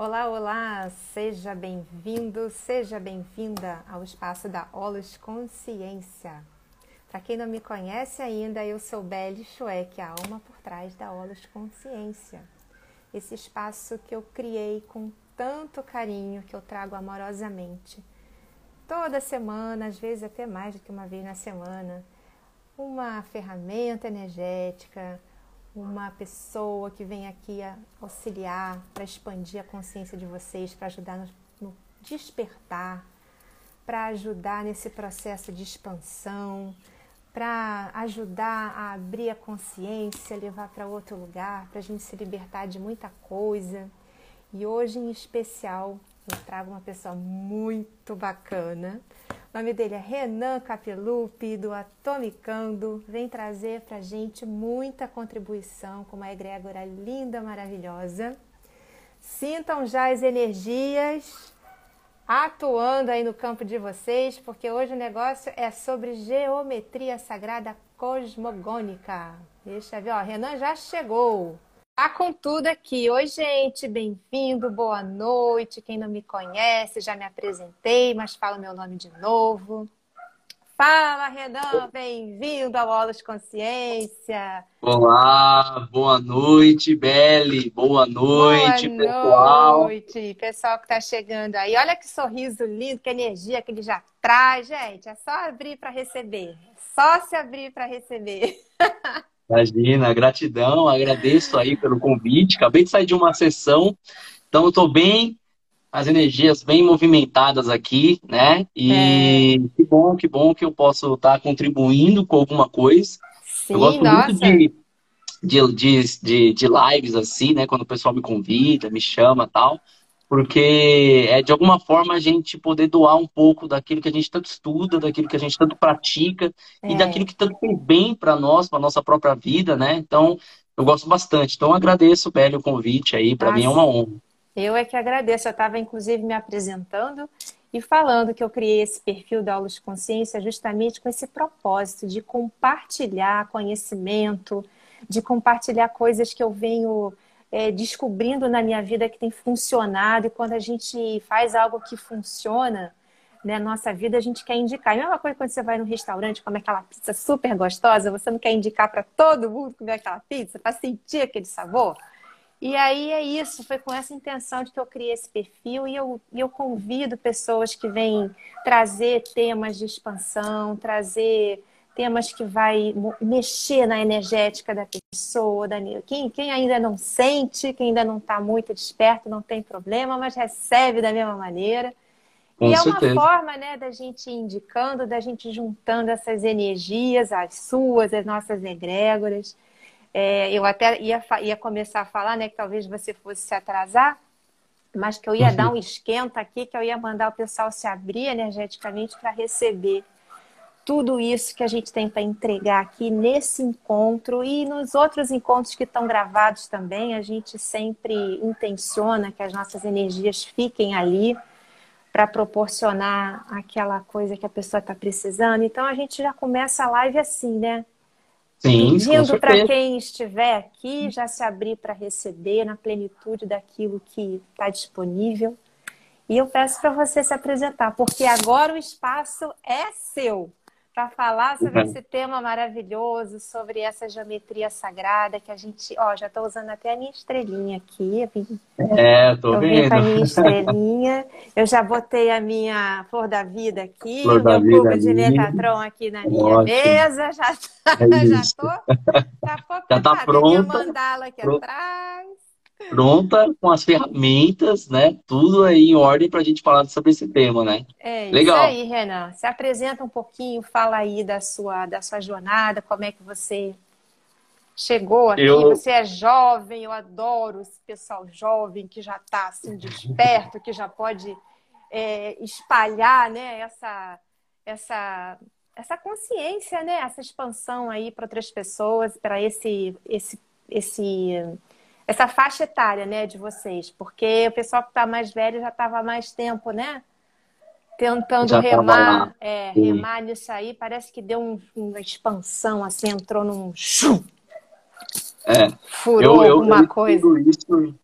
Olá, olá! Seja bem-vindo, seja bem-vinda ao espaço da Olos Consciência. Para quem não me conhece ainda, eu sou Belle Schweck, a alma por trás da Olos Consciência. Esse espaço que eu criei com tanto carinho, que eu trago amorosamente. Toda semana, às vezes até mais do que uma vez na semana, uma ferramenta energética, uma pessoa que vem aqui auxiliar para expandir a consciência de vocês, para ajudar no, no despertar, para ajudar nesse processo de expansão, para ajudar a abrir a consciência, levar para outro lugar, para a gente se libertar de muita coisa. E hoje, em especial, eu trago uma pessoa muito bacana o nome dele é Renan Capelupi, do Atomicando. Vem trazer para gente muita contribuição com uma egrégora linda, maravilhosa. Sintam já as energias atuando aí no campo de vocês, porque hoje o negócio é sobre geometria sagrada cosmogônica. Deixa eu ver, ó, Renan já chegou. Tá com tudo aqui. Oi, gente, bem-vindo, boa noite. Quem não me conhece, já me apresentei, mas fala meu nome de novo. Fala, Renan, bem-vindo ao Aulas Consciência. Olá, boa noite, Belle, boa noite, boa pessoal. Boa noite, pessoal que está chegando aí. Olha que sorriso lindo, que energia que ele já traz, gente. É só abrir para receber. É só se abrir para receber. Imagina, gratidão, agradeço aí pelo convite. Acabei de sair de uma sessão, então estou bem, as energias bem movimentadas aqui, né? E é. que bom, que bom que eu posso estar contribuindo com alguma coisa. Sim, eu gosto nossa. muito de, de, de, de, lives assim, né? Quando o pessoal me convida, me chama tal porque é de alguma forma a gente poder doar um pouco daquilo que a gente tanto estuda, daquilo que a gente tanto pratica é. e daquilo que tanto tem bem para nós, para nossa própria vida, né? Então, eu gosto bastante. Então, agradeço, Beli, o convite aí, para mim é uma honra. Eu é que agradeço. Eu estava, inclusive, me apresentando e falando que eu criei esse perfil da Aula de Consciência justamente com esse propósito de compartilhar conhecimento, de compartilhar coisas que eu venho é, descobrindo na minha vida que tem funcionado e quando a gente faz algo que funciona né, nossa vida, a gente quer indicar. E a mesma coisa quando você vai no restaurante comer aquela pizza super gostosa, você não quer indicar para todo mundo comer aquela pizza, para sentir aquele sabor? E aí é isso, foi com essa intenção de que eu criei esse perfil e eu, eu convido pessoas que vêm trazer temas de expansão, trazer temas que vai mexer na energética da pessoa, da, quem, quem ainda não sente, quem ainda não está muito desperto, não tem problema, mas recebe da mesma maneira. Com e certeza. é uma forma né, da gente indicando, da gente juntando essas energias, as suas, as nossas egrégoras. É, eu até ia, ia começar a falar né, que talvez você fosse se atrasar, mas que eu ia uhum. dar um esquenta aqui, que eu ia mandar o pessoal se abrir energeticamente para receber tudo isso que a gente tem para entregar aqui nesse encontro e nos outros encontros que estão gravados também, a gente sempre intenciona que as nossas energias fiquem ali para proporcionar aquela coisa que a pessoa está precisando. Então a gente já começa a live assim, né? Sim, Pedindo para quem estiver aqui já se abrir para receber na plenitude daquilo que está disponível. E eu peço para você se apresentar, porque agora o espaço é seu para falar sobre uhum. esse tema maravilhoso, sobre essa geometria sagrada que a gente, ó, já estou usando até a minha estrelinha aqui. É, tô, tô vendo. a minha estrelinha. Eu já botei a minha flor da vida aqui, flor o meu cubo de Metatron aqui na minha Ótimo. mesa, já, é já tô, já, já tá pronta. Minha mandala aqui Pronto. atrás pronta com as ferramentas, né? Tudo aí em ordem para a gente falar sobre esse tema, né? É Legal. isso aí, Renan. Se apresenta um pouquinho, fala aí da sua, da sua jornada, como é que você chegou aqui. Eu... Você é jovem, eu adoro esse pessoal jovem que já está assim desperto, que já pode é, espalhar, né? Essa, essa, essa consciência, né? Essa expansão aí para outras pessoas, para esse, esse, esse essa faixa etária, né, de vocês, porque o pessoal que está mais velho já estava mais tempo, né? Tentando já remar, é, remar nisso aí, parece que deu um, uma expansão, assim, entrou num É. Furou eu, eu, alguma eu coisa. Isso,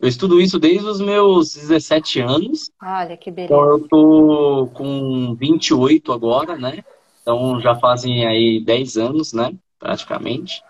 Eu estudo isso desde os meus 17 anos. Olha que beleza. Então eu tô com 28 agora, né? Então já fazem aí 10 anos, né? Praticamente.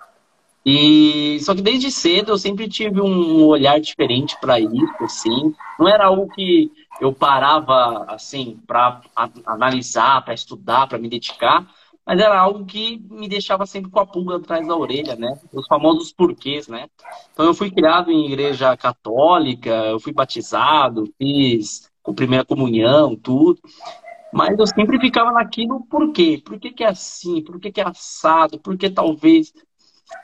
E só que desde cedo eu sempre tive um olhar diferente para isso, assim. Não era algo que eu parava assim para analisar, para estudar, para me dedicar, mas era algo que me deixava sempre com a pulga atrás da orelha, né? Os famosos porquês, né? Então eu fui criado em igreja católica, eu fui batizado, fiz com primeira comunhão, tudo. Mas eu sempre ficava naquilo por quê? Por que, que é assim? Por que, que é assado? Por que talvez?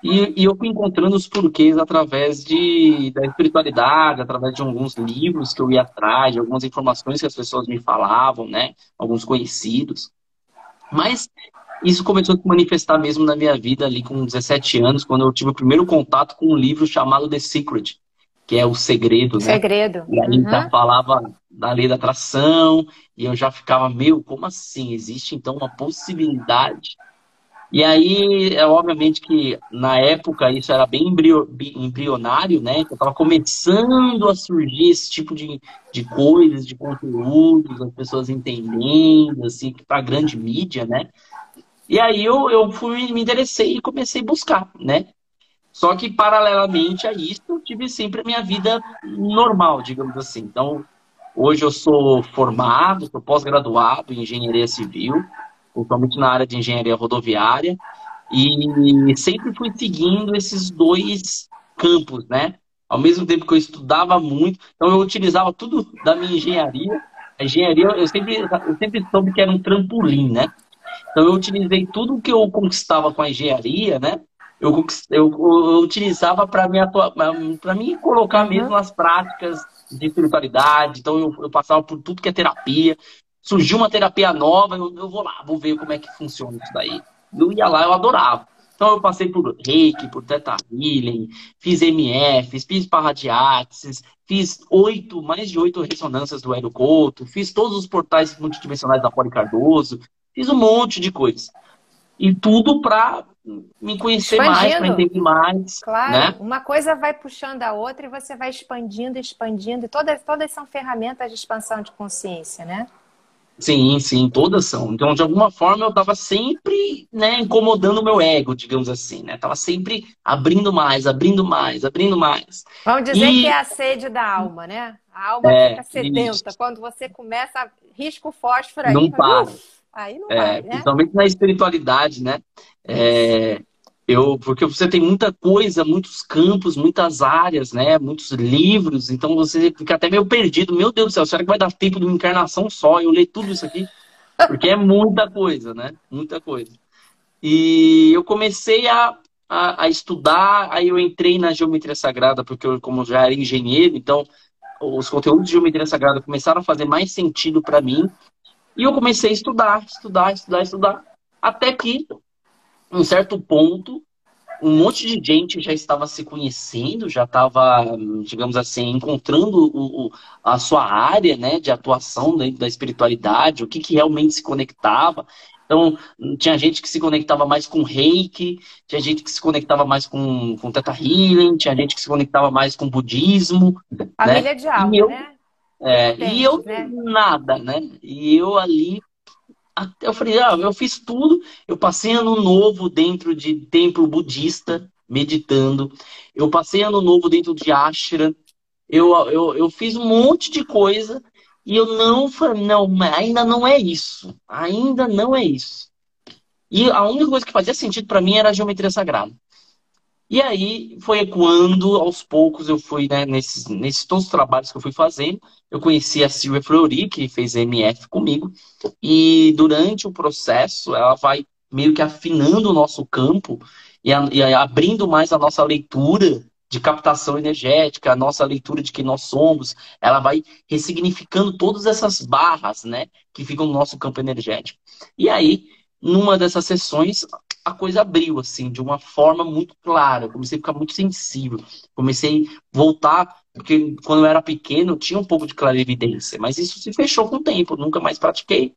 E, e, eu fui encontrando os porquês através de, da espiritualidade, através de alguns livros que eu ia atrás, de algumas informações que as pessoas me falavam, né? Alguns conhecidos. Mas isso começou a se manifestar mesmo na minha vida ali com 17 anos, quando eu tive o primeiro contato com um livro chamado The Secret, que é o segredo, né? Segredo. E aí uhum. já falava da lei da atração, e eu já ficava, meu, como assim? Existe então uma possibilidade? E aí, é obviamente que na época isso era bem embrionário, né? Então estava começando a surgir esse tipo de, de coisas, de conteúdos, as pessoas entendendo, assim, para grande mídia, né? E aí eu, eu fui, me interessei e comecei a buscar, né? Só que, paralelamente a isso, eu tive sempre a minha vida normal, digamos assim. Então, hoje eu sou formado, sou pós-graduado em engenharia civil, principalmente na área de engenharia rodoviária, e sempre fui seguindo esses dois campos, né? Ao mesmo tempo que eu estudava muito, então eu utilizava tudo da minha engenharia. A engenharia, eu sempre, eu sempre soube que era um trampolim, né? Então eu utilizei tudo que eu conquistava com a engenharia, né? Eu, eu, eu utilizava para me colocar uhum. mesmo nas práticas de espiritualidade. Então eu, eu, passava por tudo que é terapia. Surgiu uma terapia nova, eu, eu vou lá, vou ver como é que funciona isso daí. Eu ia lá, eu adorava. Então eu passei por reiki, por teta healing, fiz MF, fiz parradiates, fiz oito, mais de oito ressonâncias do Hélio Couto, fiz todos os portais multidimensionais da Poli Cardoso, Fiz um monte de coisa. E tudo para me conhecer mais, para entender mais. Claro, né? uma coisa vai puxando a outra e você vai expandindo, expandindo. E todas, todas são ferramentas de expansão de consciência, né? Sim, sim, todas são. Então, de alguma forma, eu estava sempre né, incomodando o meu ego, digamos assim, né? Tava sempre abrindo mais, abrindo mais, abrindo mais. Vamos dizer e... que é a sede da alma, né? A alma é, fica sedenta. Isso. Quando você começa, risca o fósforo aí. Não para. Uf, Aí não é, vai, né? Principalmente na espiritualidade, né? É, eu, porque você tem muita coisa, muitos campos, muitas áreas, né? Muitos livros, então você fica até meio perdido. Meu Deus do céu, será que vai dar tempo de uma encarnação só? Eu ler tudo isso aqui? Porque é muita coisa, né? Muita coisa. E eu comecei a, a, a estudar, aí eu entrei na geometria sagrada, porque eu, como já era engenheiro, então os conteúdos de geometria sagrada começaram a fazer mais sentido para mim. E eu comecei a estudar, estudar, estudar, estudar. Até que, um certo ponto, um monte de gente já estava se conhecendo, já estava, digamos assim, encontrando o, o, a sua área né, de atuação dentro da espiritualidade, o que, que realmente se conectava. Então, tinha gente que se conectava mais com reiki, tinha gente que se conectava mais com, com teta healing, tinha gente que se conectava mais com budismo. Família né? de alma, eu, né? É, e eu né? nada, né? E eu ali, eu falei, ah, eu fiz tudo. Eu passei ano novo dentro de templo budista, meditando. Eu passei ano novo dentro de ashram. Eu, eu, eu fiz um monte de coisa e eu não falei, não, ainda não é isso. Ainda não é isso. E a única coisa que fazia sentido para mim era a geometria sagrada. E aí foi quando, aos poucos, eu fui, né, nesses, nesses todos os trabalhos que eu fui fazendo, eu conheci a Silvia Flori, que fez MF comigo, e durante o processo ela vai meio que afinando o nosso campo e, a, e abrindo mais a nossa leitura de captação energética, a nossa leitura de quem nós somos, ela vai ressignificando todas essas barras, né, que ficam no nosso campo energético. E aí, numa dessas sessões, a coisa abriu, assim, de uma forma muito clara. Eu comecei a ficar muito sensível. Comecei a voltar, porque quando eu era pequeno eu tinha um pouco de clarividência, mas isso se fechou com o tempo, nunca mais pratiquei.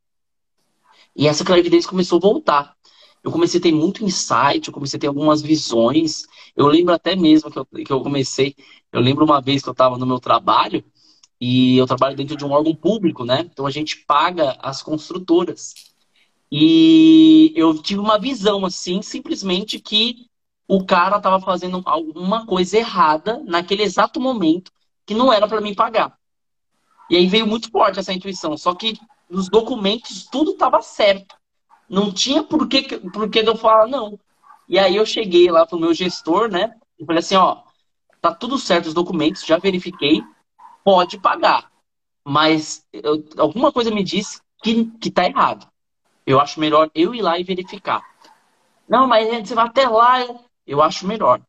E essa clarividência começou a voltar. eu comecei a ter muito insight, eu comecei a ter algumas visões. Eu lembro até mesmo que eu, que eu comecei, eu lembro uma vez que eu estava no meu trabalho, e eu trabalho dentro de um órgão público, né? Então a gente paga as construtoras. E eu tive uma visão assim, simplesmente que o cara estava fazendo alguma coisa errada naquele exato momento que não era para mim pagar. E aí veio muito forte essa intuição. Só que nos documentos tudo estava certo. Não tinha por que, por que eu falar não. E aí eu cheguei lá pro meu gestor, né? E falei assim, ó, tá tudo certo os documentos, já verifiquei, pode pagar. Mas eu, alguma coisa me disse que, que tá errado. Eu acho melhor eu ir lá e verificar. Não, mas você vai até lá. Eu acho melhor.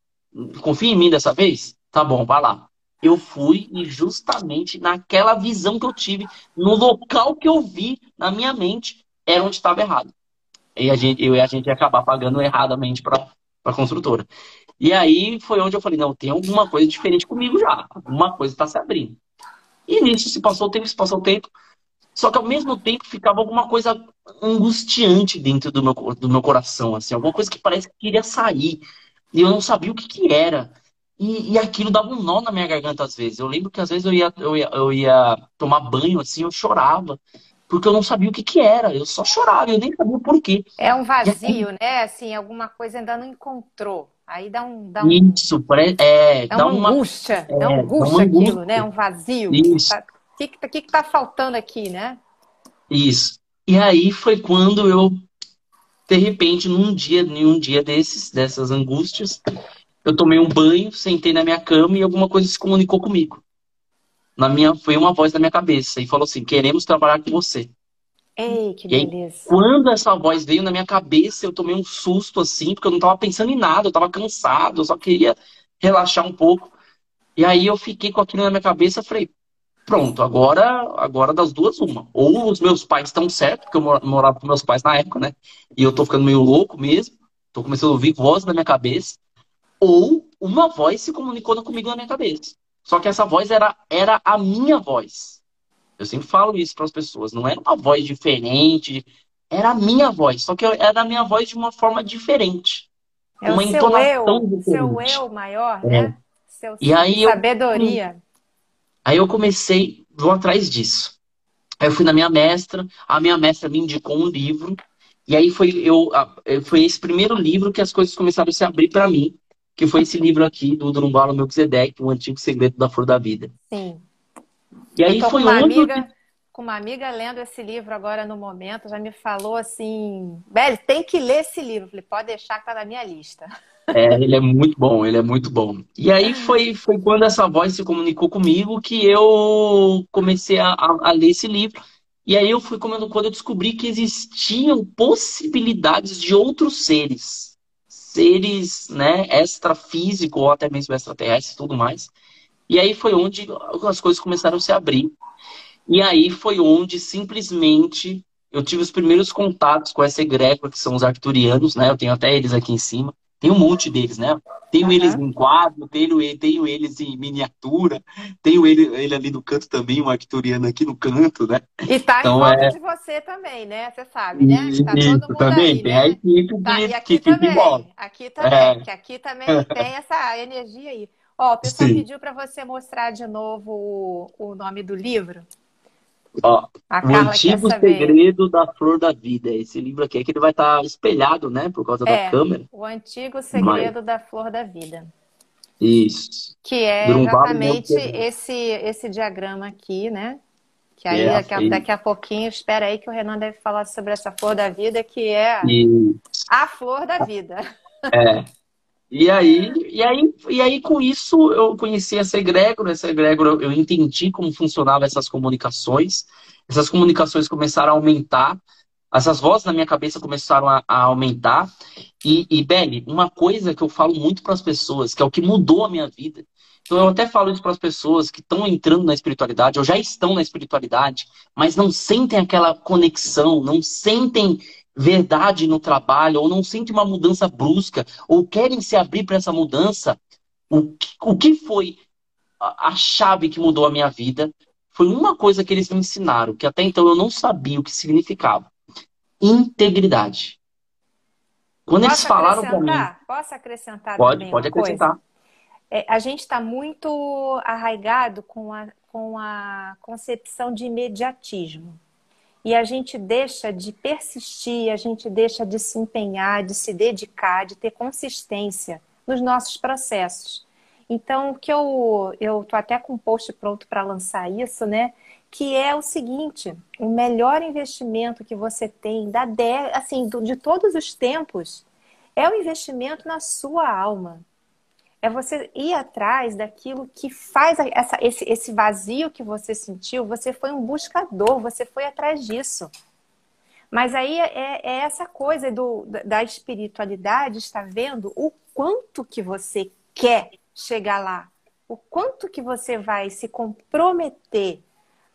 Confia em mim dessa vez? Tá bom, vai lá. Eu fui e justamente naquela visão que eu tive, no local que eu vi na minha mente, era onde estava errado. E a gente, eu e a gente ia acabar pagando erradamente para a construtora. E aí foi onde eu falei, não, tem alguma coisa diferente comigo já. Alguma coisa está se abrindo. E nisso se passou o tempo, se passou o tempo. Só que ao mesmo tempo ficava alguma coisa angustiante dentro do meu, do meu coração, assim, alguma coisa que parece que queria sair. E eu não sabia o que, que era. E, e aquilo dava um nó na minha garganta às vezes. Eu lembro que às vezes eu ia, eu ia, eu ia tomar banho, assim, eu chorava porque eu não sabia o que, que era. Eu só chorava, eu nem sabia o porquê. É um vazio, né? Assim, alguma coisa ainda não encontrou. Aí dá um. Dá um... Isso, é, dá, dá uma angústia, é, dá angústia, dá uma aquilo, né? Um vazio. Isso. O que, que, que, tá faltando aqui, né? Isso. E aí foi quando eu, de repente, num dia, em um dia desses, dessas angústias, eu tomei um banho, sentei na minha cama e alguma coisa se comunicou comigo na minha, foi uma voz na minha cabeça e falou assim: queremos trabalhar com você. Ei, que beleza. Aí, quando essa voz veio na minha cabeça, eu tomei um susto assim, porque eu não estava pensando em nada, eu estava cansado, eu só queria relaxar um pouco. E aí eu fiquei com aquilo na minha cabeça, falei, pronto, agora, agora das duas uma. Ou os meus pais estão certos, porque eu morava com meus pais na época, né? E eu tô ficando meio louco mesmo, tô começando a ouvir voz na minha cabeça, ou uma voz se comunicou comigo na minha cabeça. Só que essa voz era, era a minha voz. Eu sempre falo isso para as pessoas. Não era uma voz diferente, era a minha voz. Só que era a minha voz de uma forma diferente. É uma o seu entonação eu, diferente. seu eu maior, né? É. Seu e aí sabedoria. Eu, aí eu comecei, vou atrás disso. Aí eu fui na minha mestra, a minha mestra me indicou um livro. E aí foi, eu, foi esse primeiro livro que as coisas começaram a se abrir para mim que foi esse livro aqui do Drumbalo Melquisedeque, O Antigo Segredo da Flor da Vida. Sim. E aí foi com uma onde... amiga, com uma amiga lendo esse livro agora no momento, já me falou assim, Beli, tem que ler esse livro. Eu falei, pode deixar que tá na minha lista. É, ele é muito bom, ele é muito bom. E aí foi, foi quando essa voz se comunicou comigo que eu comecei a, a, a ler esse livro. E aí eu fui quando, quando eu descobri que existiam possibilidades de outros seres seres né, extrafísicos ou até mesmo extraterrestres e tudo mais. E aí foi onde as coisas começaram a se abrir. E aí foi onde simplesmente eu tive os primeiros contatos com essa egrégora, que são os arcturianos, né? Eu tenho até eles aqui em cima. Tem um monte deles, né? Tenho uhum. eles em quadro, tenho, tenho eles em miniatura, tenho ele, ele ali no canto também, um arcturiano aqui no canto, né? E tá então, em volta é... de você também, né? Você sabe, né? Tá todo mundo também, aí, tem né? a equipe tá, que, e aqui que também, fica Aqui também, é. que aqui também tem essa energia aí. Ó, o pessoal Sim. pediu para você mostrar de novo o, o nome do livro. Ó, o Antigo Segredo da Flor da Vida. Esse livro aqui é que ele vai estar tá espelhado, né? Por causa é, da câmera. O Antigo Segredo Mas... da Flor da Vida. Isso. Que é exatamente esse, esse diagrama aqui, né? Que aí é, daqui, a, daqui, a pouquinho, espera aí que o Renan deve falar sobre essa flor da vida, que é Isso. a flor da vida. É. E aí, e aí, e aí, com isso, eu conheci essa egrégora, essa egrégora, eu entendi como funcionavam essas comunicações. Essas comunicações começaram a aumentar, essas vozes na minha cabeça começaram a, a aumentar. E, e Beli, uma coisa que eu falo muito para as pessoas, que é o que mudou a minha vida. Então, eu até falo isso para as pessoas que estão entrando na espiritualidade, ou já estão na espiritualidade, mas não sentem aquela conexão, não sentem verdade no trabalho, ou não sentem uma mudança brusca, ou querem se abrir para essa mudança, o que, o que foi a, a chave que mudou a minha vida? Foi uma coisa que eles me ensinaram, que até então eu não sabia o que significava: integridade. Quando Posso eles falaram para mim. Posso acrescentar pode, também? Pode acrescentar. É, a gente está muito arraigado com a, com a concepção de imediatismo. E a gente deixa de persistir, a gente deixa de se empenhar, de se dedicar, de ter consistência nos nossos processos. Então, o que eu eu tô até com um post pronto para lançar isso, né? Que é o seguinte: o melhor investimento que você tem da de, assim de todos os tempos é o investimento na sua alma. É você ir atrás daquilo que faz essa, esse, esse vazio que você sentiu. Você foi um buscador, você foi atrás disso. Mas aí é, é essa coisa do, da espiritualidade, está vendo o quanto que você quer chegar lá, o quanto que você vai se comprometer,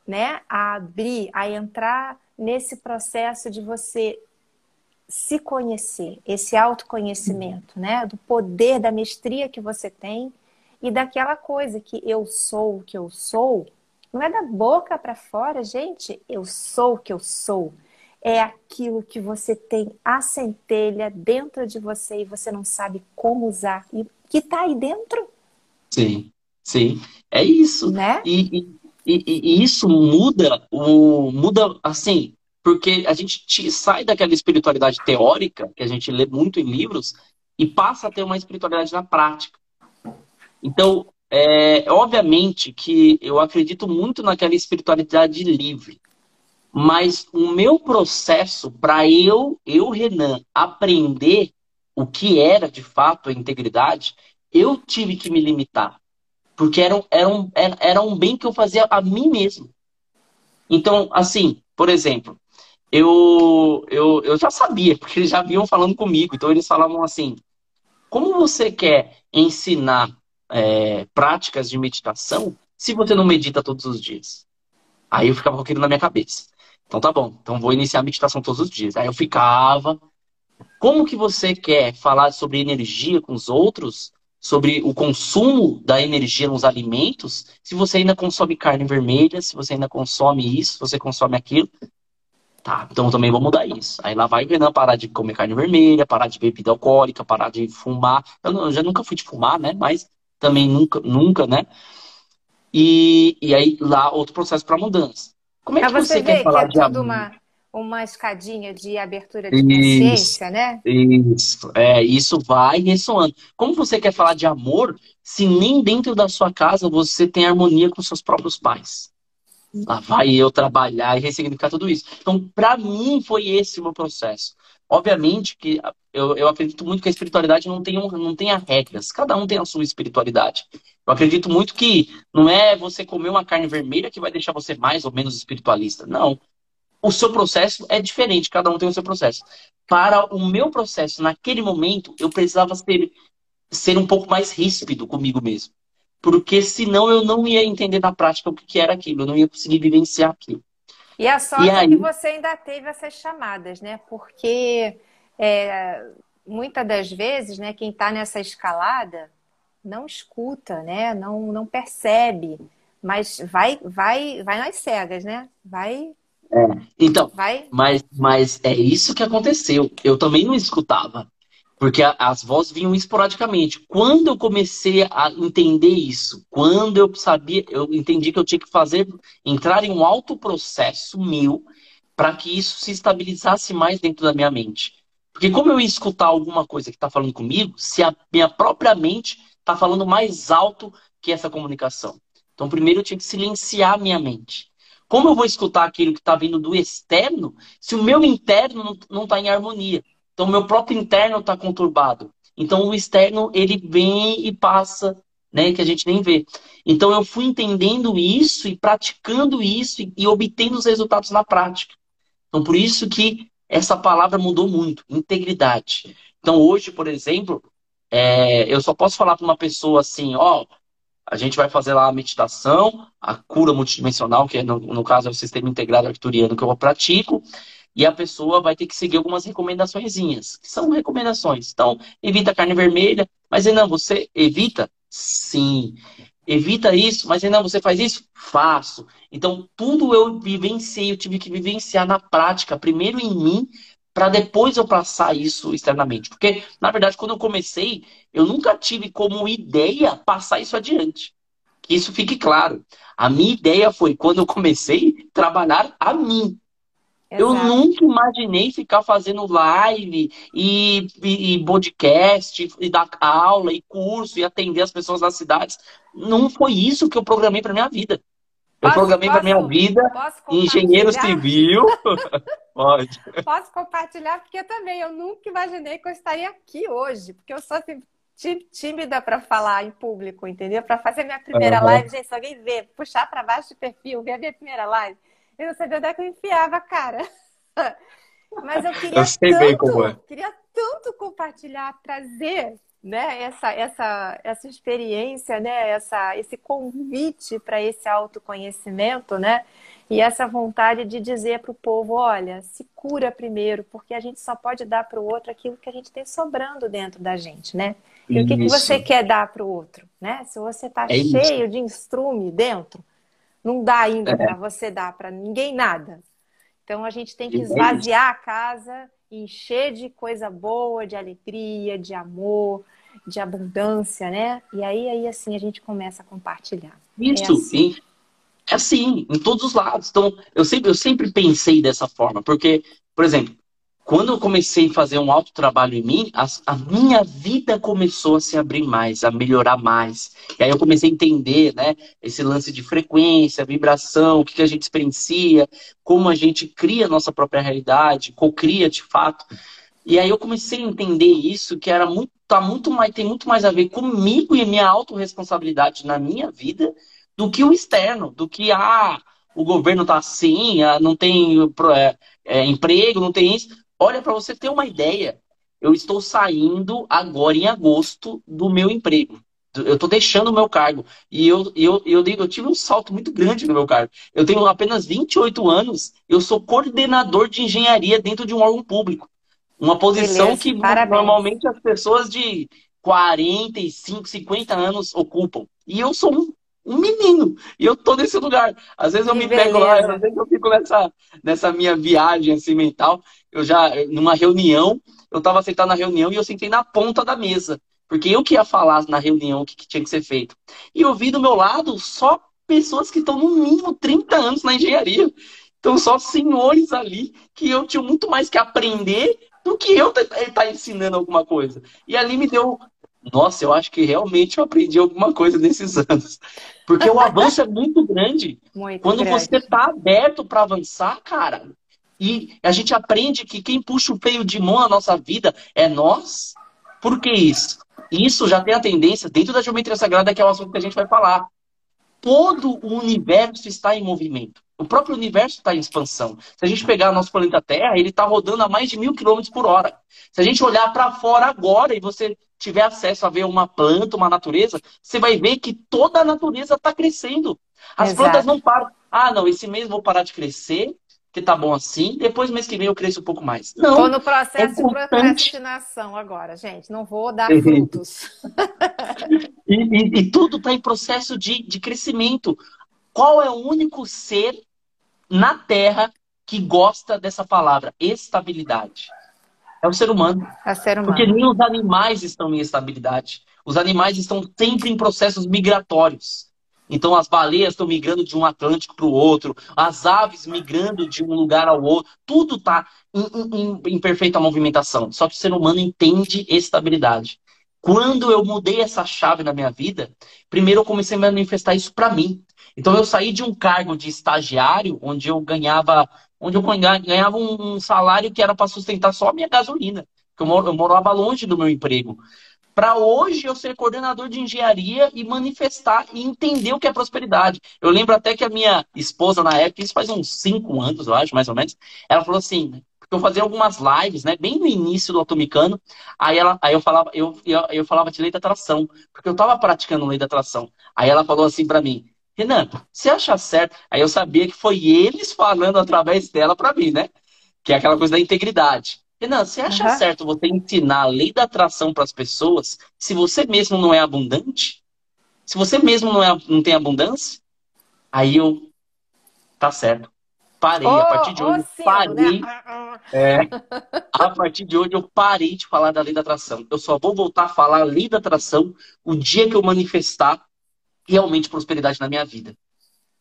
né, a abrir, a entrar nesse processo de você se conhecer, esse autoconhecimento, né, do poder da mestria que você tem e daquela coisa que eu sou o que eu sou, não é da boca para fora, gente, eu sou o que eu sou. É aquilo que você tem a centelha dentro de você e você não sabe como usar e que está aí dentro. Sim, sim. É isso. Né? E, e, e, e isso muda, o, muda assim, porque a gente sai daquela espiritualidade teórica, que a gente lê muito em livros, e passa a ter uma espiritualidade na prática. Então, é, obviamente que eu acredito muito naquela espiritualidade livre. Mas o meu processo para eu, eu, Renan, aprender o que era de fato a integridade, eu tive que me limitar. Porque era, era, um, era, era um bem que eu fazia a mim mesmo. Então, assim, por exemplo, eu, eu, eu já sabia, porque eles já vinham falando comigo. Então, eles falavam assim: como você quer ensinar é, práticas de meditação se você não medita todos os dias? Aí eu ficava com aquilo na minha cabeça. Então, tá bom, então vou iniciar a meditação todos os dias. Aí eu ficava. Como que você quer falar sobre energia com os outros sobre o consumo da energia nos alimentos, se você ainda consome carne vermelha, se você ainda consome isso, se você consome aquilo. Tá, então também vou mudar isso. Aí lá vai o Renan parar de comer carne vermelha, parar de bebida alcoólica, parar de fumar. Eu, não, eu já nunca fui de fumar, né? Mas também nunca, nunca, né? E, e aí lá outro processo para mudança. Como é que você, você quer falar que é de tudo uma uma escadinha de abertura de consciência, isso, né? Isso, é, isso vai ressoando. Como você quer falar de amor se nem dentro da sua casa você tem harmonia com seus próprios pais? Lá vai eu trabalhar e ressignificar tudo isso. Então, para mim, foi esse o meu processo. Obviamente que eu, eu acredito muito que a espiritualidade não tem, um, não tenha regras. Cada um tem a sua espiritualidade. Eu acredito muito que não é você comer uma carne vermelha que vai deixar você mais ou menos espiritualista. Não o seu processo é diferente, cada um tem o seu processo. Para o meu processo, naquele momento, eu precisava ser, ser um pouco mais ríspido comigo mesmo. Porque senão eu não ia entender na prática o que era aquilo, eu não ia conseguir vivenciar aquilo. E a sorte e aí... é que você ainda teve essas chamadas, né? Porque é, muitas das vezes, né, quem está nessa escalada não escuta, né? Não, não percebe, mas vai, vai, vai nas cegas, né? Vai é. Então, Vai? Mas, mas é isso que aconteceu. Eu também não escutava. Porque a, as vozes vinham esporadicamente. Quando eu comecei a entender isso, quando eu sabia, eu entendi que eu tinha que fazer, entrar em um alto processo meu para que isso se estabilizasse mais dentro da minha mente. Porque como eu ia escutar alguma coisa que está falando comigo, se a minha própria mente está falando mais alto que essa comunicação. Então, primeiro eu tinha que silenciar a minha mente. Como eu vou escutar aquilo que está vindo do externo se o meu interno não está em harmonia? Então, meu próprio interno está conturbado. Então, o externo, ele vem e passa, né? Que a gente nem vê. Então, eu fui entendendo isso e praticando isso e, e obtendo os resultados na prática. Então, por isso que essa palavra mudou muito, integridade. Então, hoje, por exemplo, é, eu só posso falar para uma pessoa assim, ó, a gente vai fazer lá a meditação, a cura multidimensional, que é no, no caso é o sistema integrado arcturiano que eu pratico, e a pessoa vai ter que seguir algumas recomendações, que são recomendações. Então, evita carne vermelha, mas não, você evita? Sim. Evita isso, mas não, você faz isso? Faço. Então, tudo eu vivenciei, eu tive que vivenciar na prática, primeiro em mim, para depois eu passar isso externamente. Porque, na verdade, quando eu comecei, eu nunca tive como ideia passar isso adiante. Que isso fique claro. A minha ideia foi, quando eu comecei, trabalhar a mim. Exato. Eu nunca imaginei ficar fazendo live e, e, e, podcast, e dar aula, e curso, e atender as pessoas das cidades. Não foi isso que eu programei para minha vida. Eu programei para minha vida engenheiro civil. Pode. Posso compartilhar, porque também eu nunca imaginei que eu estaria aqui hoje, porque eu sou assim, tímida para falar em público, entendeu? Para fazer minha primeira uhum. live, gente, se alguém ver, puxar para baixo de perfil, ver a minha primeira live, eu não sabia onde é que eu enfiava a cara. Mas eu queria eu tanto, é. queria tanto compartilhar, trazer né, essa, essa, essa experiência, né, essa, esse convite para esse autoconhecimento, né, e essa vontade de dizer para o povo, olha, se cura primeiro, porque a gente só pode dar para o outro aquilo que a gente tem sobrando dentro da gente, né? E isso. o que, que você quer dar para o outro, né? Se você está é cheio isso. de instrume dentro, não dá ainda é. para você dar para ninguém nada. Então a gente tem que esvaziar a casa, encher de coisa boa, de alegria, de amor, de abundância, né? E aí, aí assim a gente começa a compartilhar. Isso, é assim. É assim, em todos os lados. Então, eu sempre, eu sempre pensei dessa forma, porque, por exemplo, quando eu comecei a fazer um alto trabalho em mim, a, a, minha vida começou a se abrir mais, a melhorar mais. E aí eu comecei a entender, né, esse lance de frequência, vibração, o que, que a gente experiencia, como a gente cria a nossa própria realidade, co-cria de fato. E aí eu comecei a entender isso, que era muito, tá muito mais, tem muito mais a ver comigo e minha autorresponsabilidade na minha vida do que o externo, do que ah, o governo tá assim, ah, não tem é, é, emprego, não tem isso. Olha, para você ter uma ideia, eu estou saindo agora em agosto do meu emprego. Eu estou deixando o meu cargo. E eu, eu, eu, eu tive um salto muito grande no meu cargo. Eu tenho apenas 28 anos, eu sou coordenador de engenharia dentro de um órgão público. Uma posição Beleza, que parabéns. normalmente as pessoas de 45, 50 anos ocupam. E eu sou um, um menino. E eu tô nesse lugar. Às vezes eu que me beleza. pego lá, às vezes eu fico nessa, nessa minha viagem assim mental eu já, numa reunião, eu estava sentado na reunião e eu sentei na ponta da mesa. Porque eu que ia falar na reunião o que, que tinha que ser feito. E eu vi do meu lado só pessoas que estão no mínimo 30 anos na engenharia. Então, só senhores ali que eu tinha muito mais que aprender do que eu estar tá ensinando alguma coisa. E ali me deu. Nossa, eu acho que realmente eu aprendi alguma coisa nesses anos. Porque o avanço é muito grande. Muito Quando grande. você está aberto para avançar, cara, e a gente aprende que quem puxa o freio de mão na nossa vida é nós. Por que isso? Isso já tem a tendência, dentro da geometria sagrada, que é o assunto que a gente vai falar. Todo o universo está em movimento. O próprio universo está em expansão. Se a gente pegar nosso planeta Terra, ele está rodando a mais de mil quilômetros por hora. Se a gente olhar para fora agora e você tiver acesso a ver uma planta, uma natureza, você vai ver que toda a natureza está crescendo. As Exato. plantas não param. Ah, não, esse mês vou parar de crescer, que tá bom assim, depois mês que vem eu cresço um pouco mais. Não. Estou no processo é de procrastinação agora, gente. Não vou dar frutos. e, e, e, tudo está em processo de, de crescimento. Qual é o único ser na Terra que gosta dessa palavra? Estabilidade. É o ser humano. É o ser humano. Porque nem os animais estão em estabilidade. Os animais estão sempre em processos migratórios. Então as baleias estão migrando de um Atlântico para o outro, as aves migrando de um lugar ao outro, tudo está em, em, em, perfeita movimentação. Só que o ser humano entende estabilidade. Quando eu mudei essa chave na minha vida, primeiro eu comecei a manifestar isso para mim. Então eu saí de um cargo de estagiário, onde eu ganhava, onde eu ganhava um salário que era para sustentar só a minha gasolina. Eu, eu morava longe do meu emprego para hoje eu ser coordenador de engenharia e manifestar e entender o que é prosperidade. Eu lembro até que a minha esposa, na época, isso faz uns cinco anos, eu acho, mais ou menos, ela falou assim, porque eu fazia algumas lives, né, bem no início do Atomicano, aí, ela, aí eu, falava, eu, eu, eu falava de lei da atração, porque eu estava praticando lei da atração. Aí ela falou assim para mim, Renan, você acha certo? Aí eu sabia que foi eles falando através dela para mim, né? Que é aquela coisa da integridade. Renan, você acha uhum. certo você ensinar a lei da atração para as pessoas se você mesmo não é abundante? Se você mesmo não, é, não tem abundância? Aí eu. Tá certo. parei. Oh, a partir de hoje, oh, eu parei. Né? É, a partir de hoje, eu parei de falar da lei da atração. Eu só vou voltar a falar a lei da atração o dia que eu manifestar realmente prosperidade na minha vida.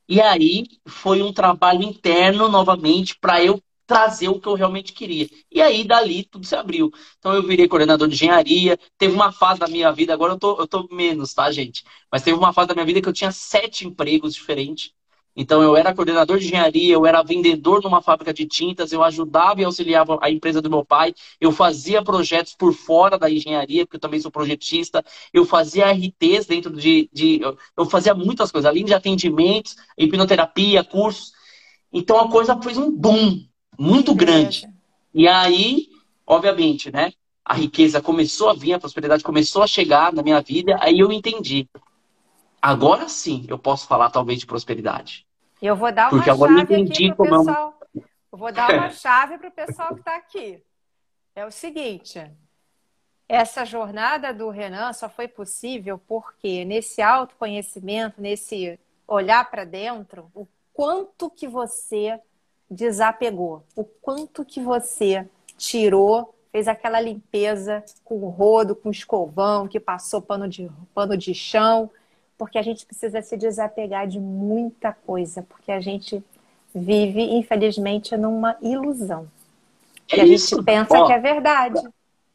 E aí foi um trabalho interno novamente para eu trazer o que eu realmente queria. E aí, dali, tudo se abriu. Então, eu virei coordenador de engenharia. Teve uma fase da minha vida, agora eu tô, eu tô menos, tá, gente? Mas teve uma fase da minha vida que eu tinha sete empregos diferentes. Então, eu era coordenador de engenharia, eu era vendedor numa fábrica de tintas, eu ajudava e auxiliava a empresa do meu pai, eu fazia projetos por fora da engenharia, porque eu também sou projetista, eu fazia RTs dentro de. de eu fazia muitas coisas, além de atendimentos, hipnoterapia, cursos. Então, a coisa fez um boom muito grande. E aí, obviamente, né? A riqueza começou a vir, a prosperidade começou a chegar na minha vida, aí eu entendi. Agora sim eu posso falar talvez de prosperidade. Eu vou dar uma Porque agora chave eu entendi como é pessoal. Eu... eu vou dar uma chave para o pessoal que está aqui. É o seguinte: essa jornada do Renan só foi possível porque nesse autoconhecimento, nesse olhar para dentro, o quanto que você desapegou, o quanto que você tirou, fez aquela limpeza com rodo, com escovão, que passou pano de, pano de chão, porque a gente precisa se desapegar de muita coisa, porque a gente vive, infelizmente, numa ilusão. É a isso. gente pensa Ó, que é verdade.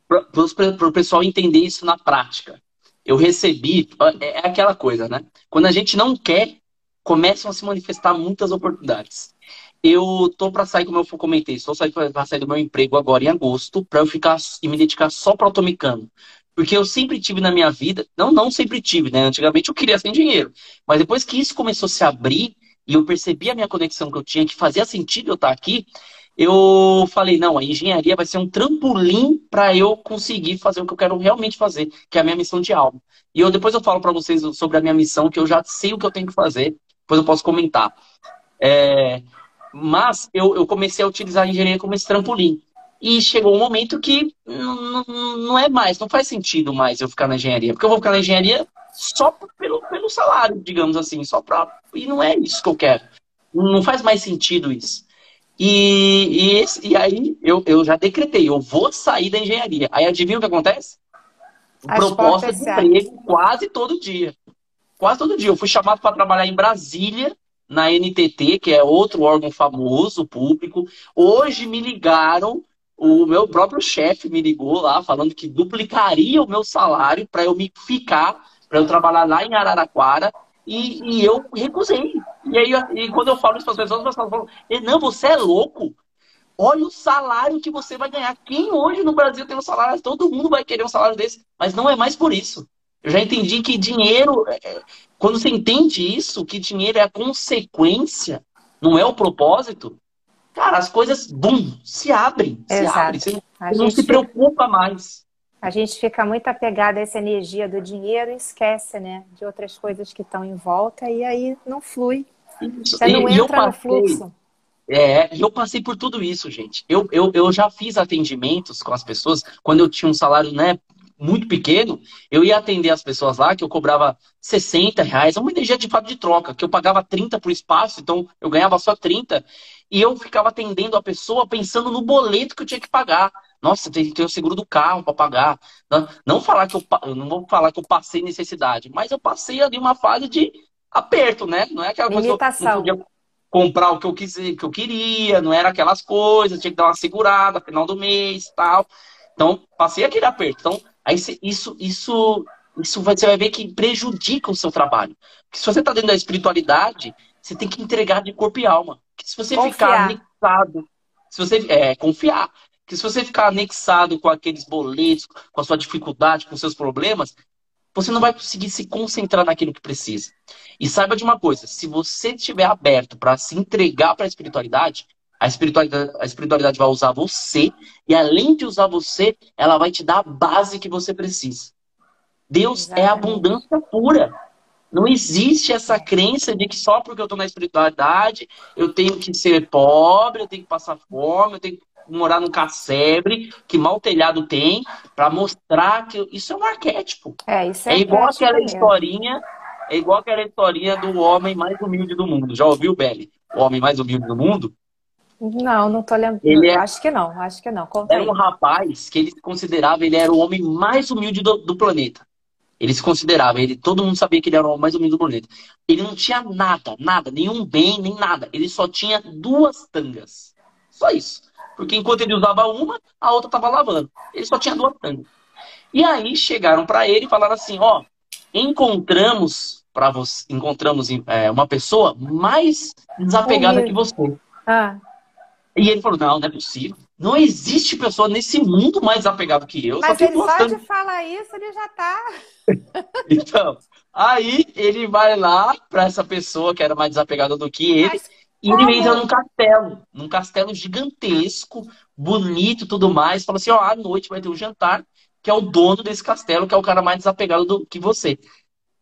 Para o pessoal entender isso na prática. Eu recebi, é, é aquela coisa, né? Quando a gente não quer, começam a se manifestar muitas oportunidades eu tô para sair, como eu comentei, estou para sair do meu emprego agora em agosto, para eu ficar e me dedicar só para automecânico. Porque eu sempre tive na minha vida, não, não sempre tive, né? Antigamente eu queria sem dinheiro. Mas depois que isso começou a se abrir e eu percebi a minha conexão que eu tinha, que fazia sentido eu estar aqui, eu falei, não, a engenharia vai ser um trampolim para eu conseguir fazer o que eu quero realmente fazer, que é a minha missão de alma. E eu depois eu falo para vocês sobre a minha missão, que eu já sei o que eu tenho que fazer, depois eu posso comentar. É, mas eu, eu comecei a utilizar a engenharia como esse trampolim. E chegou um momento que não, não é mais, não faz sentido mais eu ficar na engenharia. Porque eu vou ficar na engenharia só pelo, pelo salário, digamos assim, só pra. E não é isso que eu quero. Não faz mais sentido isso. E, e, esse, e aí eu, eu já decretei, eu vou sair da engenharia. Aí adivinha o que acontece? As Proposta de emprego quase todo dia. Quase todo dia. Eu fui chamado para trabalhar em Brasília na NTT, que é outro órgão famoso, público. Hoje me ligaram, o meu próprio chefe me ligou lá, falando que duplicaria o meu salário para eu me ficar, para eu trabalhar lá em Araraquara, e, e eu recusei. E aí, e quando eu falo isso para as pessoas, as pessoas falam: não, você é louco. Olha o salário que você vai ganhar. Quem hoje no Brasil tem um salário? Todo mundo vai querer um salário desse. Mas não é mais por isso. Eu já entendi que dinheiro, é, é, quando você entende isso, que dinheiro é a consequência, não é o propósito, cara, as coisas, bum, se abrem, Exato. se abrem. Você, você não se preocupa mais. A gente fica muito apegado a essa energia do dinheiro e esquece, né, de outras coisas que estão em volta e aí não flui. Você não e, entra passei, no fluxo. É, e eu passei por tudo isso, gente. Eu, eu, eu já fiz atendimentos com as pessoas quando eu tinha um salário né, muito pequeno, eu ia atender as pessoas lá, que eu cobrava 60 reais, é uma energia de fato de troca, que eu pagava 30 por espaço, então eu ganhava só 30, e eu ficava atendendo a pessoa pensando no boleto que eu tinha que pagar. Nossa, tem que ter o seguro do carro para pagar. Não, não falar que eu, eu não vou falar que eu passei necessidade, mas eu passei ali uma fase de aperto, né? Não é aquela coisa que eu não podia comprar o que eu, quis, que eu queria, não era aquelas coisas, tinha que dar uma segurada final do mês tal. Então, passei aquele aperto. Então, Aí isso, isso, isso você vai ver que prejudica o seu trabalho. Porque se você está dentro da espiritualidade, você tem que entregar de corpo e alma. Porque se você confiar. ficar anexado, se você é, confiar, que se você ficar anexado com aqueles boletos, com a sua dificuldade, com seus problemas, você não vai conseguir se concentrar naquilo que precisa. E saiba de uma coisa: se você estiver aberto para se entregar para a espiritualidade, a espiritualidade, a espiritualidade vai usar você e além de usar você, ela vai te dar a base que você precisa. Deus Exatamente. é abundância pura. Não existe essa crença de que só porque eu estou na espiritualidade eu tenho que ser pobre, eu tenho que passar fome, eu tenho que morar num casebre que mal telhado tem para mostrar que isso é um arquétipo. É, isso é, é igual aquela mesmo. historinha, é igual aquela historinha do homem mais humilde do mundo. Já ouviu, Belly? O homem mais humilde do mundo? Não, não tô lembrando. Ele é... Acho que não, acho que não. Conta era aí. um rapaz que ele considerava, ele era o homem mais humilde do, do planeta. Ele se considerava, ele, todo mundo sabia que ele era o homem mais humilde do planeta. Ele não tinha nada, nada, nenhum bem, nem nada. Ele só tinha duas tangas. Só isso. Porque enquanto ele usava uma, a outra estava lavando. Ele só tinha duas tangas. E aí chegaram para ele e falaram assim: ó, encontramos para você, encontramos é, uma pessoa mais desapegada que você. Ah. E ele falou: não, não é possível. Não existe pessoa nesse mundo mais desapegada que eu. Mas só ele só de falar isso, ele já tá. então, aí ele vai lá para essa pessoa que era mais desapegada do que ele. Mas e ele entra num castelo, num castelo gigantesco, bonito tudo mais. Fala assim: ó, à noite vai ter um jantar, que é o dono desse castelo, que é o cara mais desapegado do que você.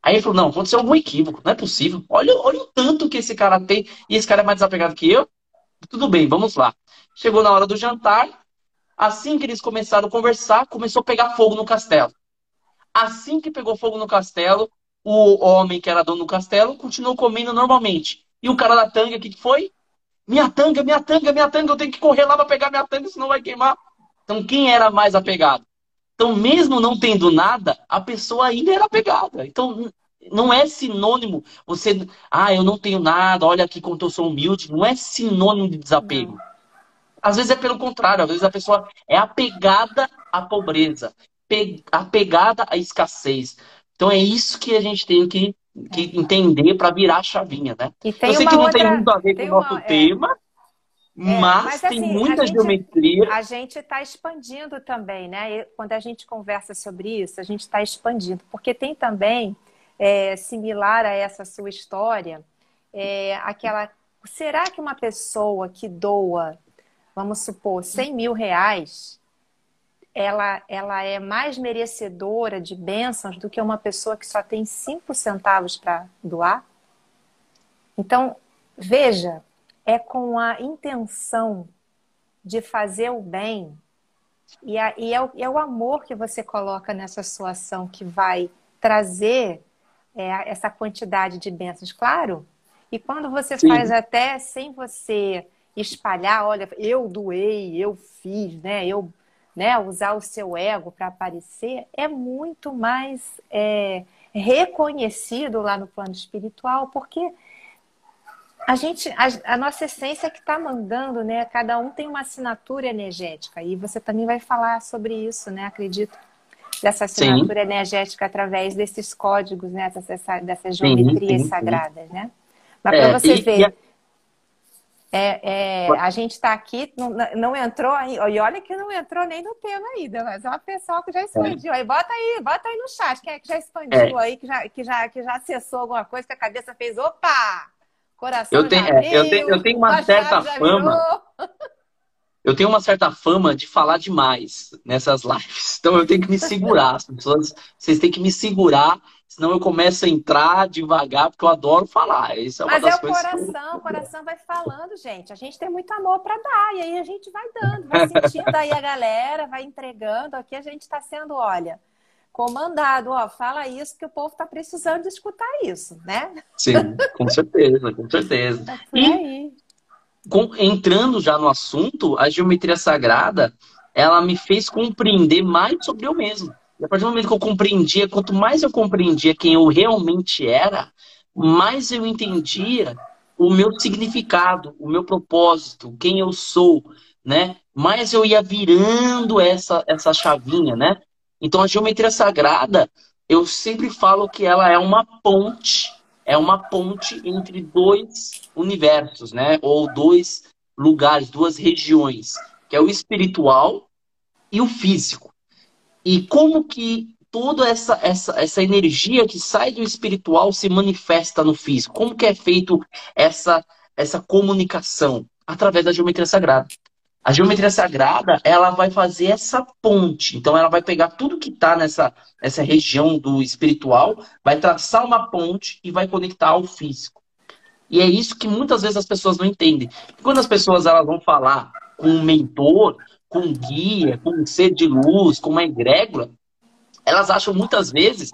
Aí ele falou: não, aconteceu algum equívoco, não é possível. Olha, olha o tanto que esse cara tem, e esse cara é mais desapegado que eu. Tudo bem, vamos lá. Chegou na hora do jantar. Assim que eles começaram a conversar, começou a pegar fogo no castelo. Assim que pegou fogo no castelo, o homem que era dono do castelo continuou comendo normalmente. E o cara da tanga, o que foi? Minha tanga, minha tanga, minha tanga, eu tenho que correr lá para pegar minha tanga, senão vai queimar. Então, quem era mais apegado? Então, mesmo não tendo nada, a pessoa ainda era apegada. Então, não é sinônimo você, ah, eu não tenho nada, olha aqui quanto eu sou humilde. Não é sinônimo de desapego. Não. Às vezes é pelo contrário, às vezes a pessoa é apegada à pobreza, apegada à escassez. Então é isso que a gente tem que, que é. entender para virar a chavinha, né? eu sei que não outra... tem muito a ver com o nosso uma... tema, é... mas, mas, tem assim, muita gente, geometria. A gente está expandindo também, né? Quando a gente conversa sobre isso, a gente está expandindo, porque tem também, é, similar a essa sua história, é, aquela. Será que uma pessoa que doa vamos supor, 100 mil reais, ela, ela é mais merecedora de bênçãos do que uma pessoa que só tem 5 centavos para doar? Então, veja, é com a intenção de fazer o bem e, é, o, é, o, amor que você coloca nessa sua ação que vai trazer é, essa quantidade de bênçãos, claro. E quando você Sim. faz até sem você espalhar, olha, eu doei, eu fiz, né? Eu, né? Usar o seu ego para aparecer é muito mais é, reconhecido lá no plano espiritual, porque a gente, a, a nossa essência é que está mandando, né? Cada um tem uma assinatura energética e você também vai falar sobre isso, né? Acredito dessa assinatura sim. energética através desses códigos, né? Dessas, dessas geometrias sim, sim, sagradas, né? Mas é, para você e, ver. E a é, é, a gente está aqui, não, não entrou aí, e olha que não entrou nem no tema ainda, mas é uma pessoa que já expandiu. É. Aí bota aí, bota aí no chat, quem é que já expandiu é. aí, que já, que, já, que já acessou alguma coisa, que a cabeça fez, opa! Coração eu tenho, é, eu tenho, eu tenho uma certa fama. Eu tenho uma certa fama de falar demais nessas lives. Então eu tenho que me segurar. As pessoas, vocês têm que me segurar Senão eu começo a entrar devagar, porque eu adoro falar. Isso é uma Mas das é o coração, o coração vai falando, gente. A gente tem muito amor para dar, e aí a gente vai dando, vai sentindo aí a galera, vai entregando. Aqui a gente está sendo, olha, comandado, ó, fala isso que o povo está precisando de escutar isso, né? Sim, com certeza, com certeza. Tá e com, entrando já no assunto, a geometria sagrada, ela me fez compreender mais sobre eu mesmo. E a partir do momento que eu compreendia, quanto mais eu compreendia quem eu realmente era, mais eu entendia o meu significado, o meu propósito, quem eu sou, né? Mais eu ia virando essa, essa chavinha, né? Então a geometria sagrada, eu sempre falo que ela é uma ponte, é uma ponte entre dois universos, né? Ou dois lugares, duas regiões, que é o espiritual e o físico. E como que toda essa, essa, essa energia que sai do espiritual se manifesta no físico? Como que é feito essa, essa comunicação? Através da geometria sagrada. A geometria sagrada, ela vai fazer essa ponte. Então, ela vai pegar tudo que está nessa, nessa região do espiritual, vai traçar uma ponte e vai conectar ao físico. E é isso que muitas vezes as pessoas não entendem. Quando as pessoas elas vão falar com um mentor, com guia, com um ser de luz, com uma egrégora, elas acham muitas vezes,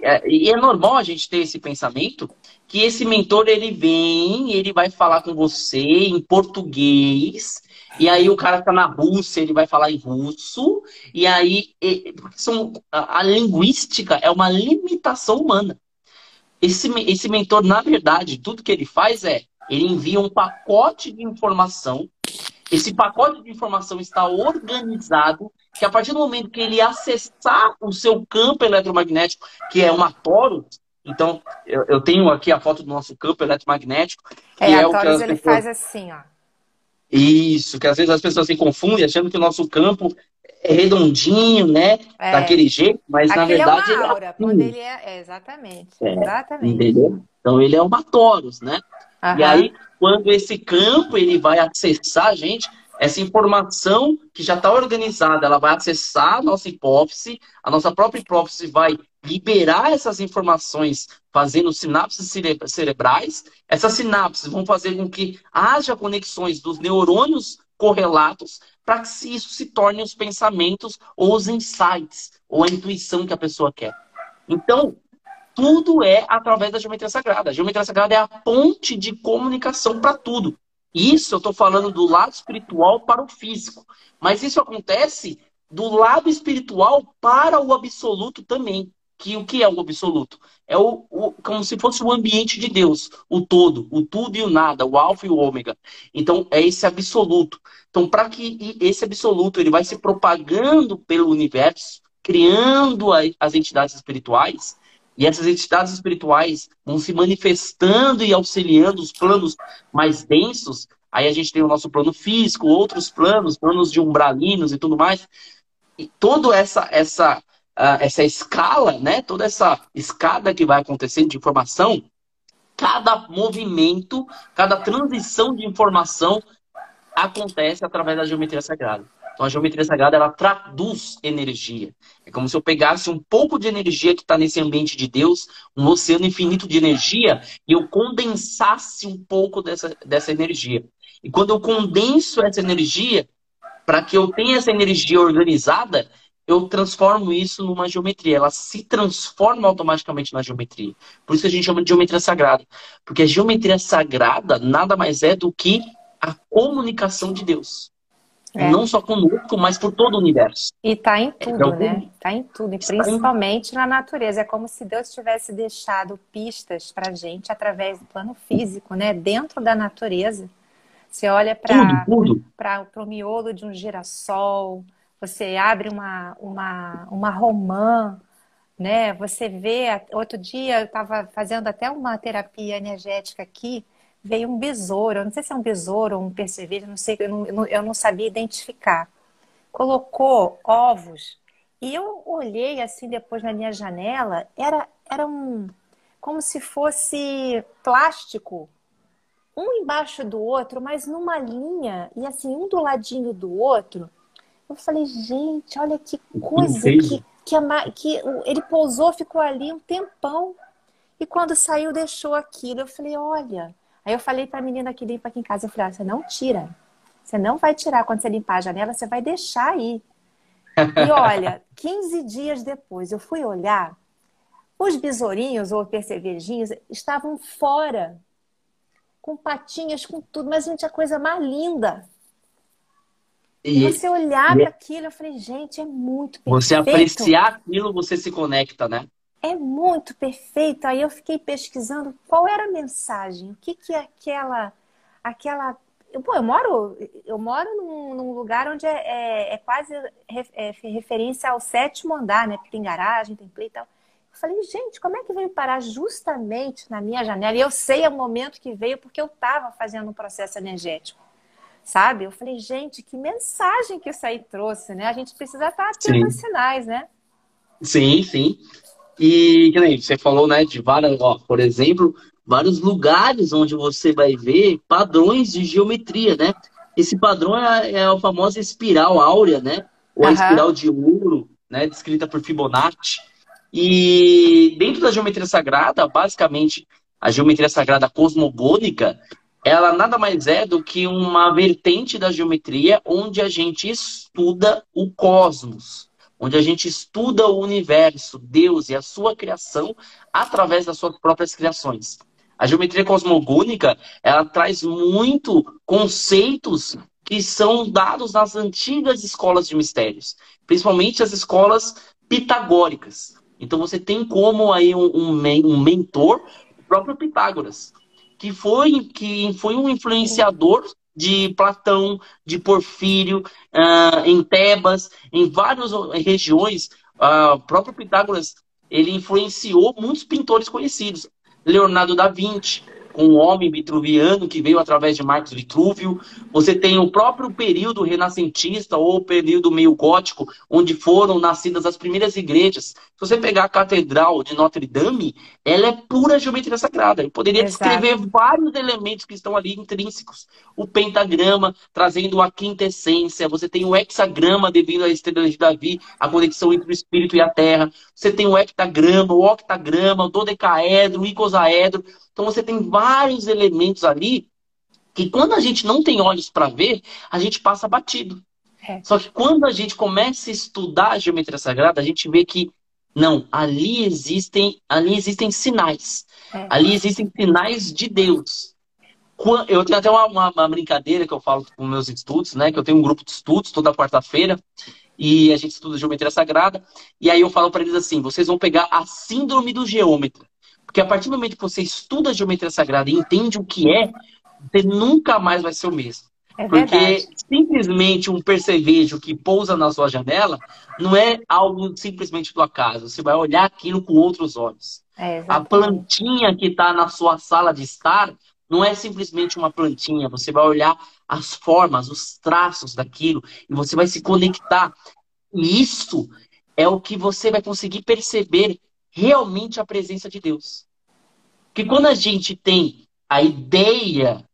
é, e é normal a gente ter esse pensamento, que esse mentor ele vem, ele vai falar com você em português, e aí o cara tá na Rússia, ele vai falar em russo, e aí são, a, a linguística é uma limitação humana. Esse, esse mentor, na verdade, tudo que ele faz é ele envia um pacote de informação. Esse pacote de informação está organizado, que a partir do momento que ele acessar o seu campo eletromagnético, que é uma torus, então eu, eu tenho aqui a foto do nosso campo eletromagnético. É, é a torus ele faz assim, ó. Isso, que às vezes as pessoas se confundem achando que o nosso campo é redondinho, né? É. Daquele jeito, mas Aquele na verdade. É uma aura, ele é assim. ele é. é exatamente. É, exatamente. Entendeu? Então ele é uma Taurus, né? Uhum. E aí, quando esse campo ele vai acessar, gente, essa informação que já está organizada, ela vai acessar a nossa hipófise, a nossa própria hipófise vai liberar essas informações fazendo sinapses cerebrais. Essas sinapses vão fazer com que haja conexões dos neurônios correlatos para que isso se torne os pensamentos ou os insights ou a intuição que a pessoa quer. Então, tudo é através da geometria sagrada. A geometria sagrada é a ponte de comunicação para tudo. Isso eu estou falando do lado espiritual para o físico. Mas isso acontece do lado espiritual para o absoluto também que o que é o absoluto? É o, o, como se fosse o ambiente de Deus, o todo, o tudo e o nada, o alfa e o ômega. Então é esse absoluto. Então para que esse absoluto ele vai se propagando pelo universo, criando a, as entidades espirituais, e essas entidades espirituais vão se manifestando e auxiliando os planos mais densos. Aí a gente tem o nosso plano físico, outros planos, planos de umbralinos e tudo mais. E toda essa essa essa escala, né, toda essa escada que vai acontecendo de informação, cada movimento, cada transição de informação acontece através da geometria sagrada. Então a geometria sagrada ela traduz energia. É como se eu pegasse um pouco de energia que está nesse ambiente de Deus, um oceano infinito de energia, e eu condensasse um pouco dessa, dessa energia. E quando eu condenso essa energia, para que eu tenha essa energia organizada, eu transformo isso numa geometria. Ela se transforma automaticamente na geometria. Por isso que a gente chama de geometria sagrada. Porque a geometria sagrada nada mais é do que a comunicação de Deus. É. Não só conosco, mas por todo o universo. E está em tudo, então, né? Está em tudo, e principalmente em... na natureza. É como se Deus tivesse deixado pistas para gente através do plano físico, né? Dentro da natureza. Você olha para o miolo de um girassol, você abre uma, uma, uma romã, né? Você vê. Outro dia eu estava fazendo até uma terapia energética aqui, veio um besouro, eu não sei se é um besouro ou um percevejo, não sei, eu não, eu não sabia identificar. Colocou ovos e eu olhei assim depois na minha janela, era, era um como se fosse plástico, um embaixo do outro, mas numa linha, e assim, um do ladinho do outro. Eu falei, gente, olha que coisa que, que, a, que ele pousou, ficou ali um tempão. E quando saiu, deixou aquilo. Eu falei, olha. Aí eu falei para a menina que limpa aqui em casa, eu falei, ah, você não tira. Você não vai tirar quando você limpar a janela, você vai deixar aí. E olha, 15 dias depois, eu fui olhar, os besourinhos ou percevejinhos estavam fora, com patinhas, com tudo, mas, gente, a coisa mais linda. E você olhar para aquilo, eu falei, gente, é muito perfeito. Você apreciar aquilo, você se conecta, né? É muito perfeito. Aí eu fiquei pesquisando qual era a mensagem, o que que é aquela, aquela. Eu, pô, eu moro, eu moro num, num lugar onde é, é, é quase é, referência ao sétimo andar, né? Porque tem garagem, tem play e tal. Eu falei, gente, como é que veio parar justamente na minha janela? E eu sei o momento que veio porque eu estava fazendo um processo energético sabe? Eu falei, gente, que mensagem que isso aí trouxe, né? A gente precisa estar atento aos sinais, né? Sim, sim. E que nem você falou, né, de várias, ó, por exemplo, vários lugares onde você vai ver padrões de geometria, né? Esse padrão é, é a famosa espiral áurea, né? Ou a espiral de ouro, né? Descrita por Fibonacci. E dentro da geometria sagrada, basicamente, a geometria sagrada cosmogônica, ela nada mais é do que uma vertente da geometria onde a gente estuda o cosmos, onde a gente estuda o universo, Deus e a sua criação através das suas próprias criações. A geometria cosmogônica, ela traz muito conceitos que são dados nas antigas escolas de mistérios, principalmente as escolas pitagóricas. Então você tem como aí um, um, um mentor, o próprio Pitágoras, que foi, que foi um influenciador de Platão, de Porfírio, uh, em Tebas, em várias regiões. Uh, o próprio Pitágoras ele influenciou muitos pintores conhecidos. Leonardo da Vinci, um homem vitruviano que veio através de Marcos Vitrúvio. Você tem o próprio período renascentista ou período meio gótico, onde foram nascidas as primeiras igrejas. Se você pegar a Catedral de Notre Dame, ela é pura geometria sagrada. Eu poderia Exato. descrever vários elementos que estão ali intrínsecos. O pentagrama, trazendo a quintessência. Você tem o hexagrama, devido à estrela de Davi, a conexão entre o espírito e a terra. Você tem o hectagrama, o octagrama, o dodecaedro, o icosaedro. Então você tem vários elementos ali que quando a gente não tem olhos para ver, a gente passa batido. É. Só que quando a gente começa a estudar a geometria sagrada, a gente vê que não, ali existem, ali existem sinais. É. Ali existem sinais de Deus. Eu tenho até uma, uma, uma, brincadeira que eu falo com meus estudos, né? Que eu tenho um grupo de estudos toda quarta-feira e a gente estuda geometria sagrada. E aí eu falo para eles assim: vocês vão pegar a síndrome do geômetra. Porque a partir do momento que você estuda a geometria sagrada e entende o que é, você nunca mais vai ser o mesmo. É Porque simplesmente um percevejo que pousa na sua janela não é algo simplesmente do acaso. Você vai olhar aquilo com outros olhos. É, a plantinha que está na sua sala de estar não é simplesmente uma plantinha. Você vai olhar as formas, os traços daquilo e você vai se conectar. E isso é o que você vai conseguir perceber realmente a presença de Deus. Porque quando a gente tem a ideia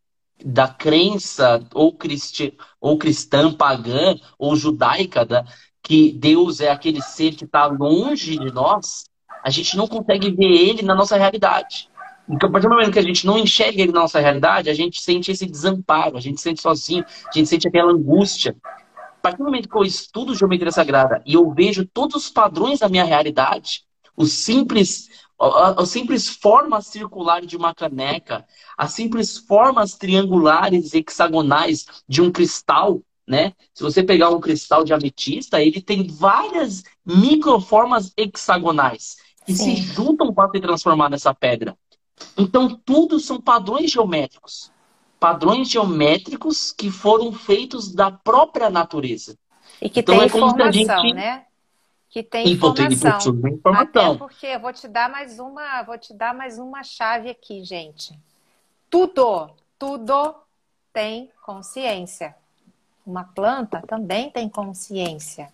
da crença ou, cristi ou cristã, pagã ou judaica, da, que Deus é aquele ser que está longe de nós, a gente não consegue ver ele na nossa realidade. Porque a partir do momento que a gente não enxerga ele na nossa realidade, a gente sente esse desamparo, a gente sente sozinho, a gente sente aquela angústia. A partir do momento que eu estudo geometria sagrada e eu vejo todos os padrões da minha realidade, o simples, a, a simples forma circular de uma caneca, as simples formas triangulares hexagonais de um cristal, né? Se você pegar um cristal de ametista, ele tem várias microformas hexagonais que Sim. se juntam para se transformar nessa pedra. Então, tudo são padrões geométricos. Padrões geométricos que foram feitos da própria natureza. E que então, tem é informação, gente... né? Que tem informação. informação. Até porque eu vou te dar mais uma, vou te dar mais uma chave aqui, gente. Tudo, tudo tem consciência. Uma planta também tem consciência.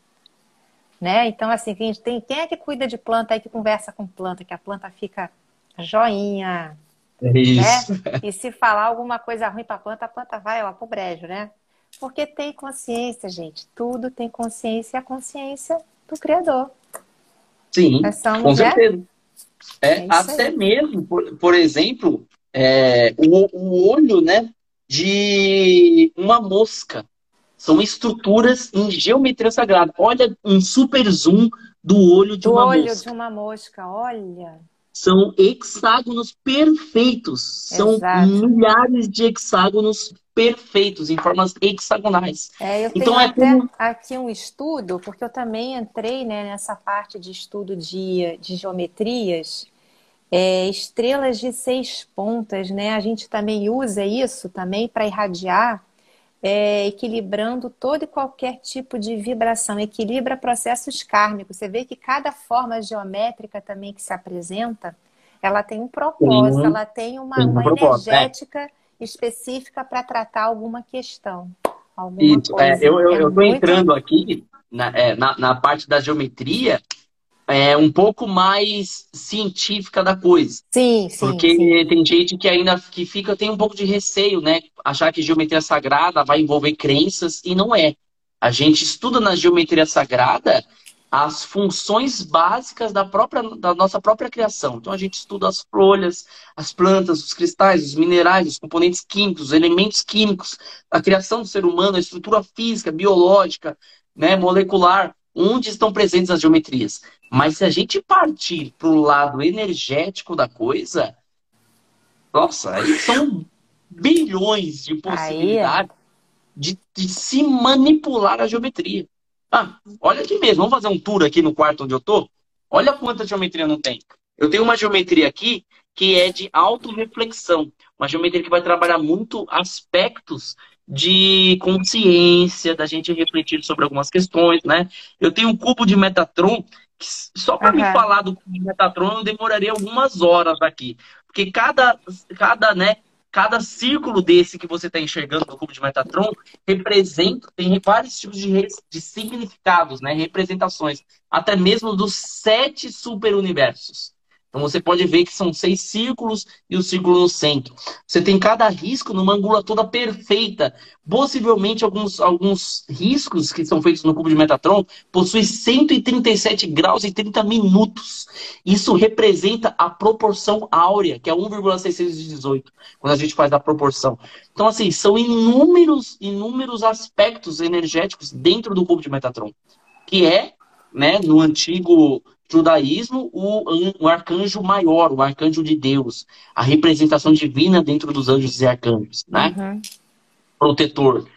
Né? Então, assim, quem, tem, quem é que cuida de planta aí que conversa com planta, que a planta fica joinha? É isso. Né? E se falar alguma coisa ruim para a planta, a planta vai lá pro brejo, né? Porque tem consciência, gente. Tudo tem consciência e a consciência do Criador. Sim, com certeza. É, é até aí. mesmo, por, por exemplo, é, o, o olho né, de uma mosca. São estruturas em geometria sagrada. Olha um super zoom do olho de do uma olho mosca. olho de uma mosca, olha. São hexágonos perfeitos. São Exato. milhares de hexágonos perfeitos, em formas hexagonais. É, eu então, tenho é até como... aqui um estudo, porque eu também entrei né, nessa parte de estudo de, de geometrias, é, estrelas de seis pontas, né? A gente também usa isso também para irradiar, é, equilibrando todo e qualquer tipo de vibração, equilibra processos kármicos. Você vê que cada forma geométrica também que se apresenta, ela tem um propósito, ela tem uma, tem uma, é. energética específica para tratar alguma questão. Alguma Isso, é, eu estou é muito... entrando aqui na, é, na, na, parte da geometria é um pouco mais científica da coisa. Sim, sim. Porque sim. tem gente que ainda que fica, tem um pouco de receio, né? Achar que geometria sagrada vai envolver crenças e não é. A gente estuda na geometria sagrada as funções básicas da, própria, da nossa própria criação. Então a gente estuda as folhas, as plantas, os cristais, os minerais, os componentes químicos, os elementos químicos, a criação do ser humano, a estrutura física, biológica, né, molecular, onde estão presentes as geometrias. Mas se a gente partir para o lado energético da coisa, Nossa, aí são bilhões de possibilidades de, de, se manipular a geometria. Ah, olha aqui mesmo, vamos fazer um tour aqui no quarto onde eu tô? Olha quanta geometria não tem. Eu tenho uma geometria aqui que é de autorreflexão. Uma geometria que vai trabalhar muito aspectos de consciência, da gente refletir sobre algumas questões, né? Eu tenho um cubo de Metatron, que só para uhum. me falar do cubo de Metatron eu demoraria algumas horas aqui. Porque cada, cada, né, cada círculo desse que você está enxergando no cubo de Metatron representa, tem vários tipos de, de significados, né, representações, até mesmo dos sete superuniversos. Então você pode ver que são seis círculos e o círculo no centro. Você tem cada risco numa angulatura perfeita. Possivelmente alguns, alguns riscos que são feitos no cubo de Metatron possuem 137 graus e 30 minutos. Isso representa a proporção áurea, que é 1,618, quando a gente faz a proporção. Então, assim, são inúmeros, inúmeros aspectos energéticos dentro do cubo de Metatron, que é, né, no antigo judaísmo, o, o arcanjo maior, o arcanjo de Deus, a representação divina dentro dos anjos e arcanjos, né? Uhum. Protetor.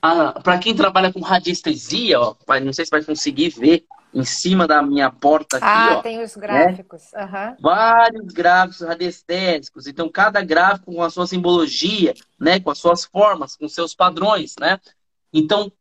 Ah, Para quem trabalha com radiestesia, ó, não sei se vai conseguir ver em cima da minha porta aqui. Ah, ó, tem os gráficos. Né? Uhum. Vários gráficos radiestésicos. Então, cada gráfico com a sua simbologia, né? Com as suas formas, com seus padrões, né? Então,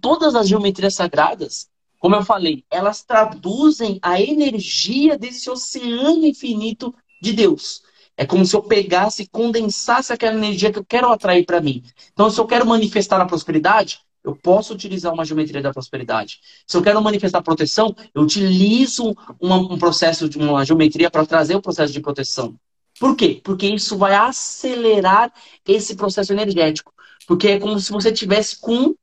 todas as geometrias sagradas, como eu falei, elas traduzem a energia desse oceano infinito de Deus. É como se eu pegasse e condensasse aquela energia que eu quero atrair para mim. Então, se eu quero manifestar a prosperidade, eu posso utilizar uma geometria da prosperidade. Se eu quero manifestar proteção, eu utilizo uma, um processo de uma geometria para trazer o processo de proteção. Por quê? Porque isso vai acelerar esse processo energético. Porque é como se você tivesse com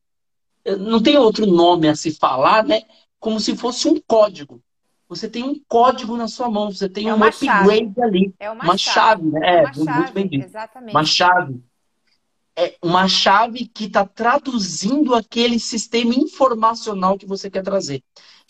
não tem outro nome a se falar, né? Como se fosse um código. Você tem um código na sua mão, você tem é um upgrade chave. ali. É uma, uma chave, chave, né? É, uma muito chave, bem dito. Exatamente. Uma chave. É uma chave que está traduzindo aquele sistema informacional que você quer trazer.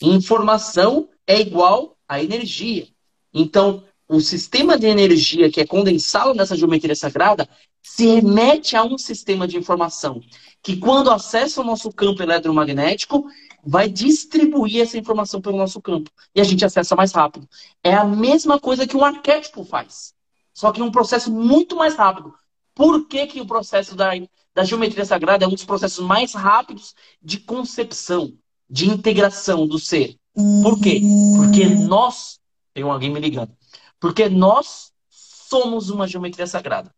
Informação é igual a energia. Então, o sistema de energia que é condensado nessa geometria sagrada se remete a um sistema de informação que, quando acessa o nosso campo eletromagnético, vai distribuir essa informação pelo nosso campo e a gente acessa mais rápido. É a mesma coisa que um arquétipo faz, só que um processo muito mais rápido. Por que, que o processo da, da geometria sagrada é um dos processos mais rápidos de concepção, de integração do ser? Por quê? Porque nós. Tem alguém me ligando. Porque nós somos uma geometria sagrada.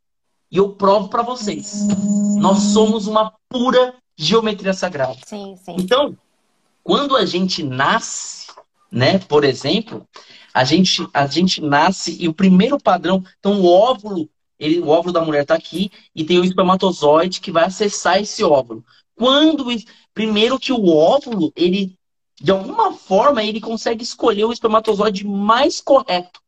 E eu provo para vocês. Nós somos uma pura geometria sagrada. Sim, sim. Então, quando a gente nasce, né, por exemplo, a gente, a gente nasce e o primeiro padrão, então o óvulo, ele, o óvulo da mulher está aqui e tem o espermatozoide que vai acessar esse óvulo. Quando primeiro que o óvulo, ele de alguma forma ele consegue escolher o espermatozoide mais correto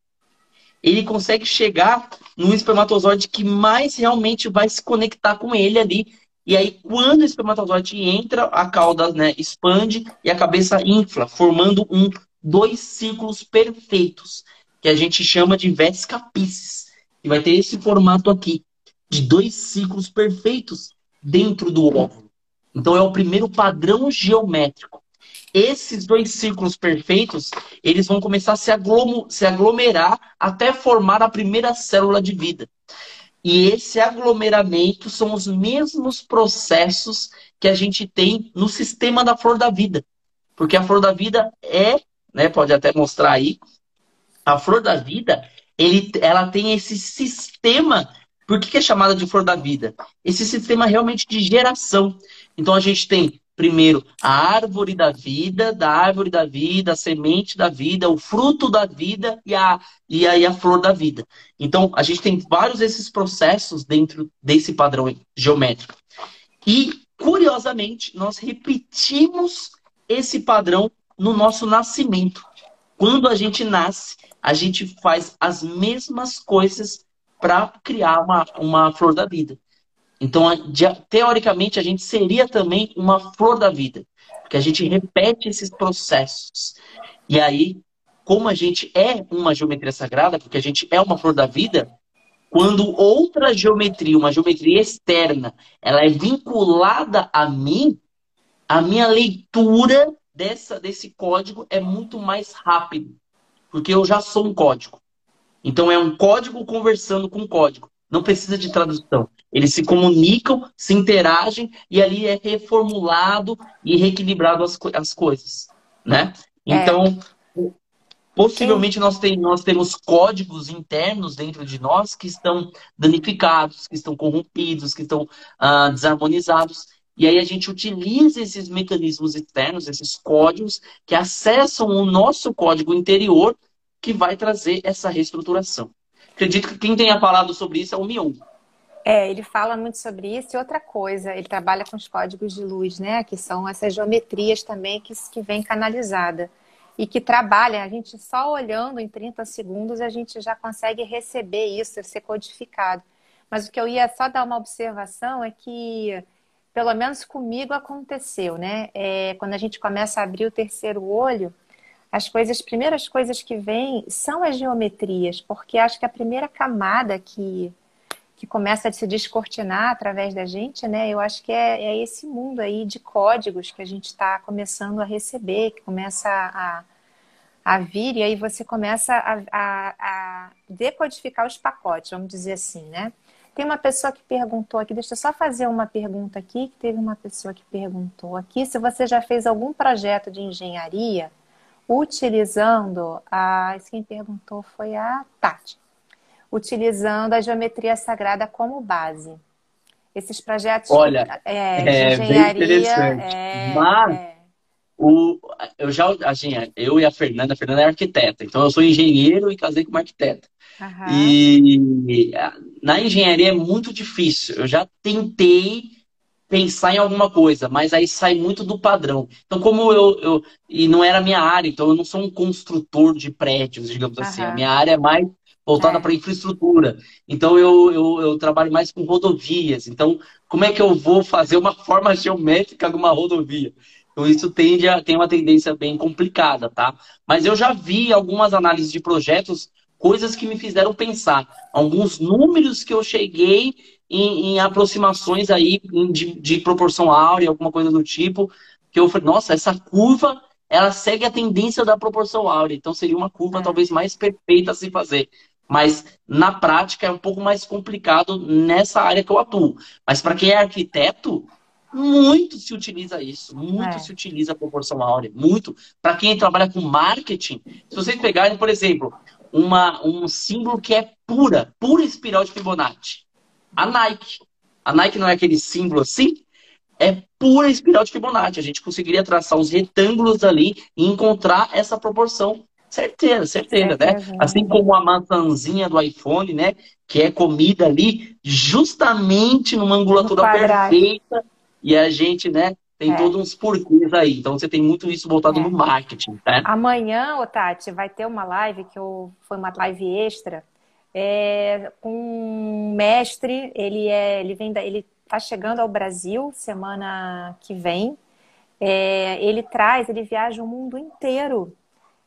ele consegue chegar no espermatozoide que mais realmente vai se conectar com ele ali. E aí, quando o espermatozoide entra, a cauda né, expande e a cabeça infla, formando um dois círculos perfeitos, que a gente chama de vescapices. E vai ter esse formato aqui, de dois círculos perfeitos dentro do óvulo. Então, é o primeiro padrão geométrico esses dois círculos perfeitos, eles vão começar a se, se aglomerar até formar a primeira célula de vida. E esse aglomeramento são os mesmos processos que a gente tem no sistema da flor da vida. Porque a flor da vida é, né, pode até mostrar aí, a flor da vida, ele, ela tem esse sistema. Por que, que é chamada de flor da vida? Esse sistema realmente de geração. Então a gente tem primeiro a árvore da vida, da árvore da vida, a semente da vida, o fruto da vida e a, e a, e a flor da vida. Então, a gente tem vários desses processos dentro desse padrão geométrico. E, curiosamente, nós repetimos esse padrão no nosso nascimento. Quando a gente nasce, a gente faz as mesmas coisas para criar uma, uma flor da vida. Então, teoricamente, a gente seria também uma flor da vida, porque a gente repete esses processos. E aí, como a gente é uma geometria sagrada, porque a gente é uma flor da vida, Quando outra geometria, uma geometria externa, ela é vinculada a mim, a minha leitura dessa, desse código é muito mais rápido. Porque eu já sou um código. Então é um código conversando com código. Não precisa de tradução. Eles se comunicam, se interagem e ali é reformulado e reequilibrado as, as coisas, né? É. Então, possivelmente nós, tem, nós temos códigos internos dentro de nós que estão danificados, que estão corrompidos, que estão ah, desarmonizados. E aí a gente utiliza esses mecanismos externos, esses códigos que acessam o nosso código interior que vai trazer essa reestruturação. Acredito que quem tenha falado sobre isso é o Mion. É, ele fala muito sobre isso. E outra coisa, ele trabalha com os códigos de luz, né? Que são essas geometrias também que, que vem canalizada. E que trabalha, a gente só olhando em 30 segundos, a gente já consegue receber isso, ser codificado. Mas o que eu ia só dar uma observação é que, pelo menos comigo aconteceu, né? É, quando a gente começa a abrir o terceiro olho, as coisas, as primeiras coisas que vêm são as geometrias, porque acho que a primeira camada que, que começa a se descortinar através da gente, né? Eu acho que é, é esse mundo aí de códigos que a gente está começando a receber, que começa a, a vir, e aí você começa a, a, a decodificar os pacotes, vamos dizer assim, né? Tem uma pessoa que perguntou aqui, deixa eu só fazer uma pergunta aqui, que teve uma pessoa que perguntou aqui se você já fez algum projeto de engenharia utilizando a. Quem perguntou foi a Tati. Utilizando a geometria sagrada como base. Esses projetos Olha, é, de é engenharia. É, Mas é... O, eu já a, eu e a Fernanda, a Fernanda é arquiteta, então eu sou engenheiro e casei com uma arquiteta. E na engenharia é muito difícil. Eu já tentei pensar em alguma coisa, mas aí sai muito do padrão. Então, como eu, eu e não era a minha área, então eu não sou um construtor de prédios, digamos assim. A minha área é mais voltada é. para infraestrutura. Então, eu, eu, eu, trabalho mais com rodovias. Então, como é que eu vou fazer uma forma geométrica de uma rodovia? Então, isso tende a, tem uma tendência bem complicada, tá? Mas eu já vi algumas análises de projetos, coisas que me fizeram pensar. Alguns números que eu cheguei em, em aproximações aí de, de, proporção áurea, alguma coisa do tipo, que eu falei, nossa, essa curva, ela segue a tendência da proporção áurea, então seria uma curva é. talvez mais perfeita a se fazer. Mas na prática é um pouco mais complicado nessa área que eu atuo. Mas para quem é arquiteto, muito se utiliza isso, muito é. se utiliza a proporção áurea, muito. Para quem trabalha com marketing, se vocês pegarem, por exemplo, uma, um símbolo que é pura, pura espiral de Fibonacci a Nike. A Nike não é aquele símbolo assim? É pura espiral de Fibonacci. A gente conseguiria traçar os retângulos ali e encontrar essa proporção. Certeza, certeza, né? Assim como a maçãzinha do iPhone, né? Que é comida ali justamente numa angulatura perfeita. E a gente, né? Tem é. todos uns porquês aí. Então você tem muito isso voltado é. no marketing, né? Amanhã, ô Tati, vai ter uma live que eu, foi uma live extra é, um mestre, ele é, ele vem, da, ele está chegando ao Brasil semana que vem. É, ele traz, ele viaja o mundo inteiro,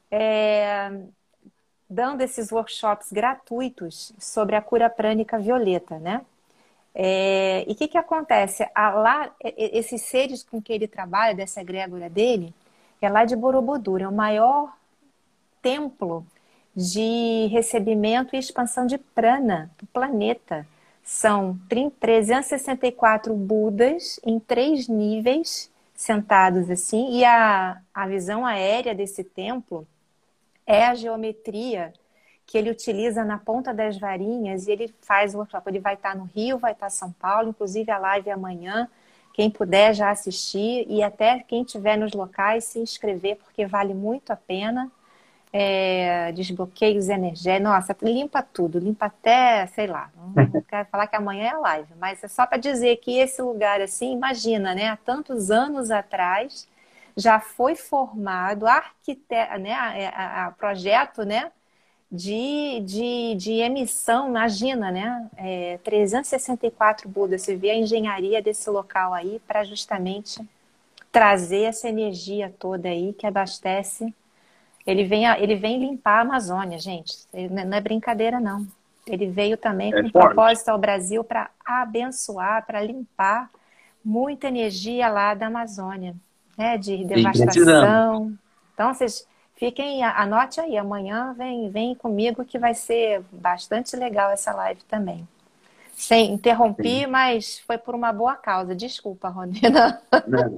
é, dando esses workshops gratuitos sobre a cura prânica violeta, né? É, e o que, que acontece? A, lá, esses seres com que ele trabalha, dessa egrégora dele, é lá de Borobudur, é o maior templo de recebimento e expansão de prana do planeta. São 364 Budas em três níveis, sentados assim, e a, a visão aérea desse templo é a geometria que ele utiliza na ponta das varinhas e ele faz o workshop. Ele vai estar no Rio, vai estar em São Paulo, inclusive a live é amanhã. Quem puder já assistir e até quem estiver nos locais se inscrever, porque vale muito a pena é, desbloqueios energéticos. Nossa, limpa tudo, limpa até, sei lá, não quero falar que amanhã é live, mas é só para dizer que esse lugar, assim, imagina, né, há tantos anos atrás já foi formado arquiteto, né, a, a, projeto, né, de, de, de emissão, imagina, né, é, 364 Budas, você vê a engenharia desse local aí para justamente trazer essa energia toda aí que abastece ele vem, ele vem limpar a Amazônia, gente. Não é brincadeira, não. Ele veio também é com propósito ao Brasil para abençoar, para limpar muita energia lá da Amazônia, né? De devastação. Então, vocês fiquem, anote aí, amanhã vem, vem comigo que vai ser bastante legal essa live também. Sem interromper, mas foi por uma boa causa. Desculpa, Ronina.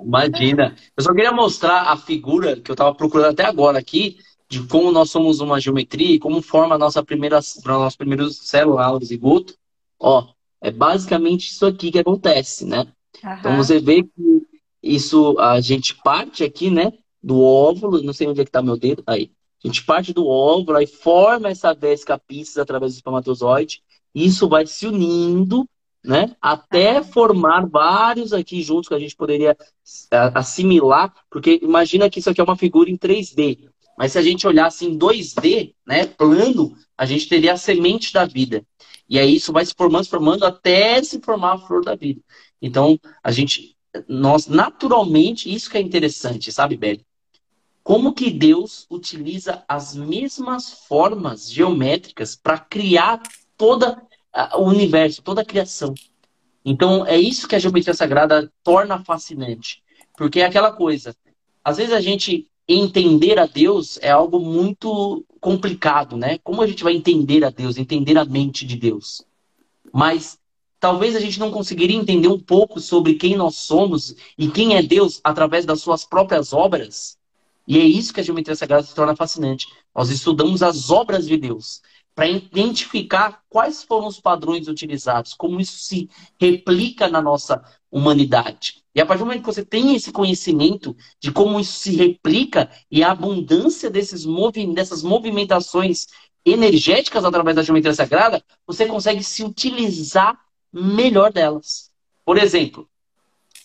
imagina. Eu só queria mostrar a figura que eu estava procurando até agora aqui, de como nós somos uma geometria e como forma a nossa primeira, nosso primeiro célula, o zigoto. Ó, é basicamente isso aqui que acontece, né? Uhum. Então você vê que isso, a gente parte aqui, né? Do óvulo, não sei onde é que tá meu dedo, aí. A gente parte do óvulo, aí forma essa vesca piscis através do espermatozoide isso vai se unindo, né? Até formar vários aqui juntos que a gente poderia assimilar, porque imagina que isso aqui é uma figura em 3D. Mas se a gente olhasse em 2D, né, plano, a gente teria a semente da vida. E aí isso vai se formando, se formando até se formar a flor da vida. Então, a gente, nós naturalmente, isso que é interessante, sabe, Beli? Como que Deus utiliza as mesmas formas geométricas para criar toda o universo, toda a criação. Então, é isso que a geometria sagrada torna fascinante. Porque é aquela coisa. Às vezes a gente entender a Deus é algo muito complicado, né? Como a gente vai entender a Deus, entender a mente de Deus? Mas talvez a gente não conseguiria entender um pouco sobre quem nós somos e quem é Deus através das suas próprias obras. E é isso que a geometria sagrada se torna fascinante. Nós estudamos as obras de Deus para identificar quais foram os padrões utilizados, como isso se replica na nossa humanidade. E a partir do momento que você tem esse conhecimento de como isso se replica e a abundância desses movi dessas movimentações energéticas através da geometria sagrada, você consegue se utilizar melhor delas. Por exemplo,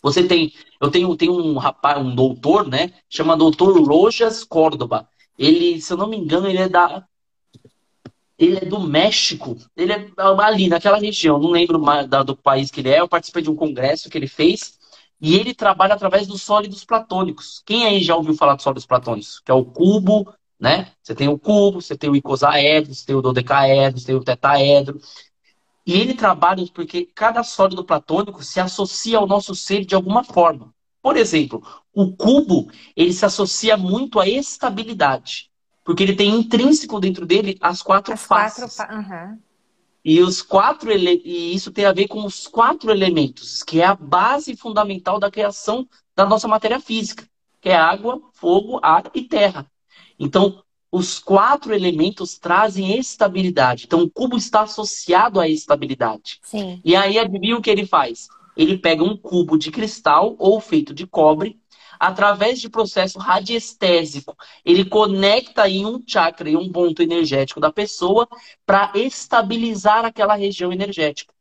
você tem, eu tenho, tenho um rapaz, um doutor, né, chama doutor Rojas Córdoba. Ele, se eu não me engano, ele é da ele é do México. Ele é ali, naquela região. Não lembro mais do país que ele é. Eu participei de um congresso que ele fez. E ele trabalha através dos sólidos platônicos. Quem aí já ouviu falar dos sólidos platônicos? Que é o cubo, né? Você tem o cubo, você tem o icosaedro, você tem o dodecaedro, você tem o tetaedro. E ele trabalha porque cada sólido platônico se associa ao nosso ser de alguma forma. Por exemplo, o cubo, ele se associa muito à estabilidade. Porque ele tem intrínseco dentro dele as quatro as faces. Quatro, uhum. E os quatro ele... e isso tem a ver com os quatro elementos, que é a base fundamental da criação da nossa matéria física, que é água, fogo, ar e terra. Então, os quatro elementos trazem estabilidade. Então, o cubo está associado à estabilidade. Sim. E aí, adivinha o que ele faz? Ele pega um cubo de cristal ou feito de cobre através de processo radiestésico. Ele conecta em um chakra, em um ponto energético da pessoa, para estabilizar aquela região energética.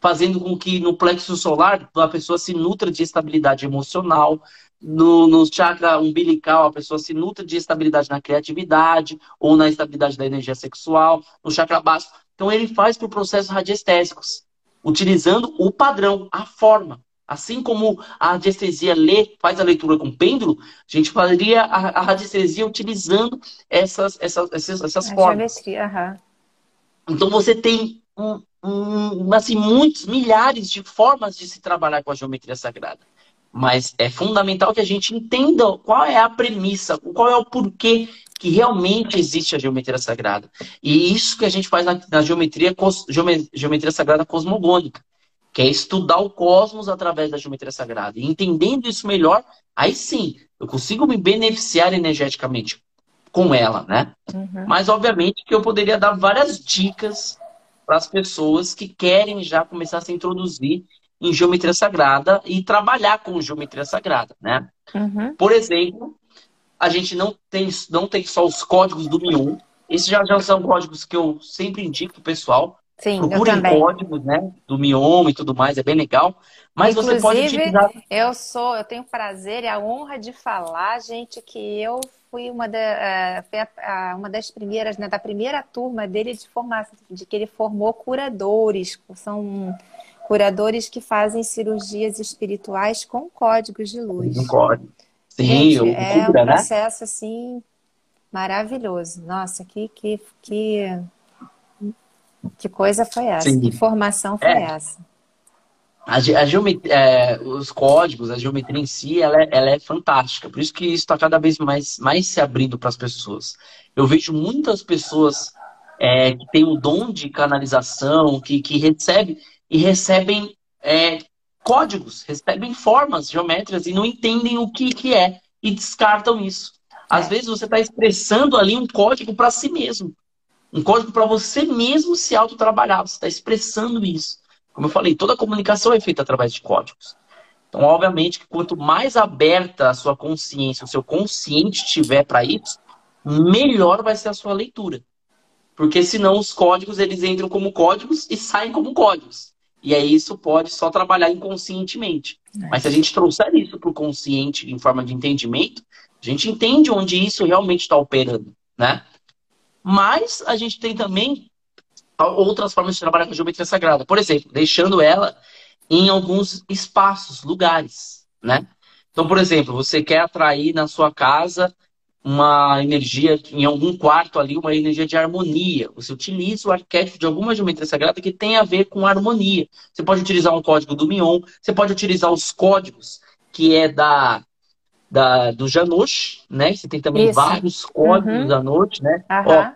Fazendo com que no plexo solar a pessoa se nutra de estabilidade emocional, no, no chakra umbilical a pessoa se nutra de estabilidade na criatividade ou na estabilidade da energia sexual, no chakra baixo. Então ele faz por processos radiestésicos, utilizando o padrão, a forma. Assim como a radiestesia lê, faz a leitura com pêndulo, a gente faria a, a radiestesia utilizando essas, essas, essas, essas formas. Geometria, uhum. Então você tem um, um, assim, muitos, milhares de formas de se trabalhar com a geometria sagrada. Mas é fundamental que a gente entenda qual é a premissa, qual é o porquê que realmente existe a geometria sagrada. E isso que a gente faz na, na geometria, geometria sagrada cosmogônica que é estudar o cosmos através da geometria sagrada. E entendendo isso melhor, aí sim, eu consigo me beneficiar energeticamente com ela, né? Uhum. Mas, obviamente, que eu poderia dar várias dicas para as pessoas que querem já começar a se introduzir em geometria sagrada e trabalhar com geometria sagrada, né? Uhum. Por exemplo, a gente não tem, não tem só os códigos do Mion. Esses já, já são códigos que eu sempre indico para o pessoal. Sim, Procurem códigos, né? Do mioma e tudo mais, é bem legal. Mas Inclusive, você pode utilizar. Eu sou, eu tenho o prazer e a honra de falar, gente, que eu fui uma, da, a, uma das primeiras, né, da primeira turma dele de formação, de que ele formou curadores. São curadores que fazem cirurgias espirituais com códigos de luz. Um código. Sim, gente, eu, é um né? processo assim maravilhoso. Nossa, que, que, que Que coisa foi essa? Sim. Que formação foi é. essa? A, a geometria, é, os códigos, a geometria em si, ela é, ela é fantástica. Por isso que isso está cada vez mais, mais se abrindo para as pessoas. Eu vejo muitas pessoas é, que têm o dom de canalização, que, que recebem e recebem é, códigos, recebem formas geométricas e não entendem o que, que é e descartam isso. Às é. vezes você está expressando ali um código para si mesmo. Um código para você mesmo se autotrabalhar. Você está expressando isso. Como eu falei, toda comunicação é feita através de códigos. Então, obviamente, que quanto mais aberta a sua consciência, o seu consciente estiver para isso, melhor vai ser a sua leitura. Porque senão os códigos eles entram como códigos e saem como códigos. E aí isso pode só trabalhar inconscientemente. É. Mas se a gente trouxer isso para o consciente em forma de entendimento, a gente entende onde isso realmente está operando, né? Mas a gente tem também outras formas de trabalhar com a geometria sagrada. Por exemplo, deixando ela em alguns espaços, lugares, né? Então, por exemplo, você quer atrair na sua casa uma energia, em algum quarto ali, uma energia de harmonia. Você utiliza o arquétipo de alguma geometria sagrada que tem a ver com harmonia. Você pode utilizar um código do Mion, você pode utilizar os códigos que é da, da do Janosh, né? Você tem também Isso. vários códigos uhum. da noite, né? Uhum.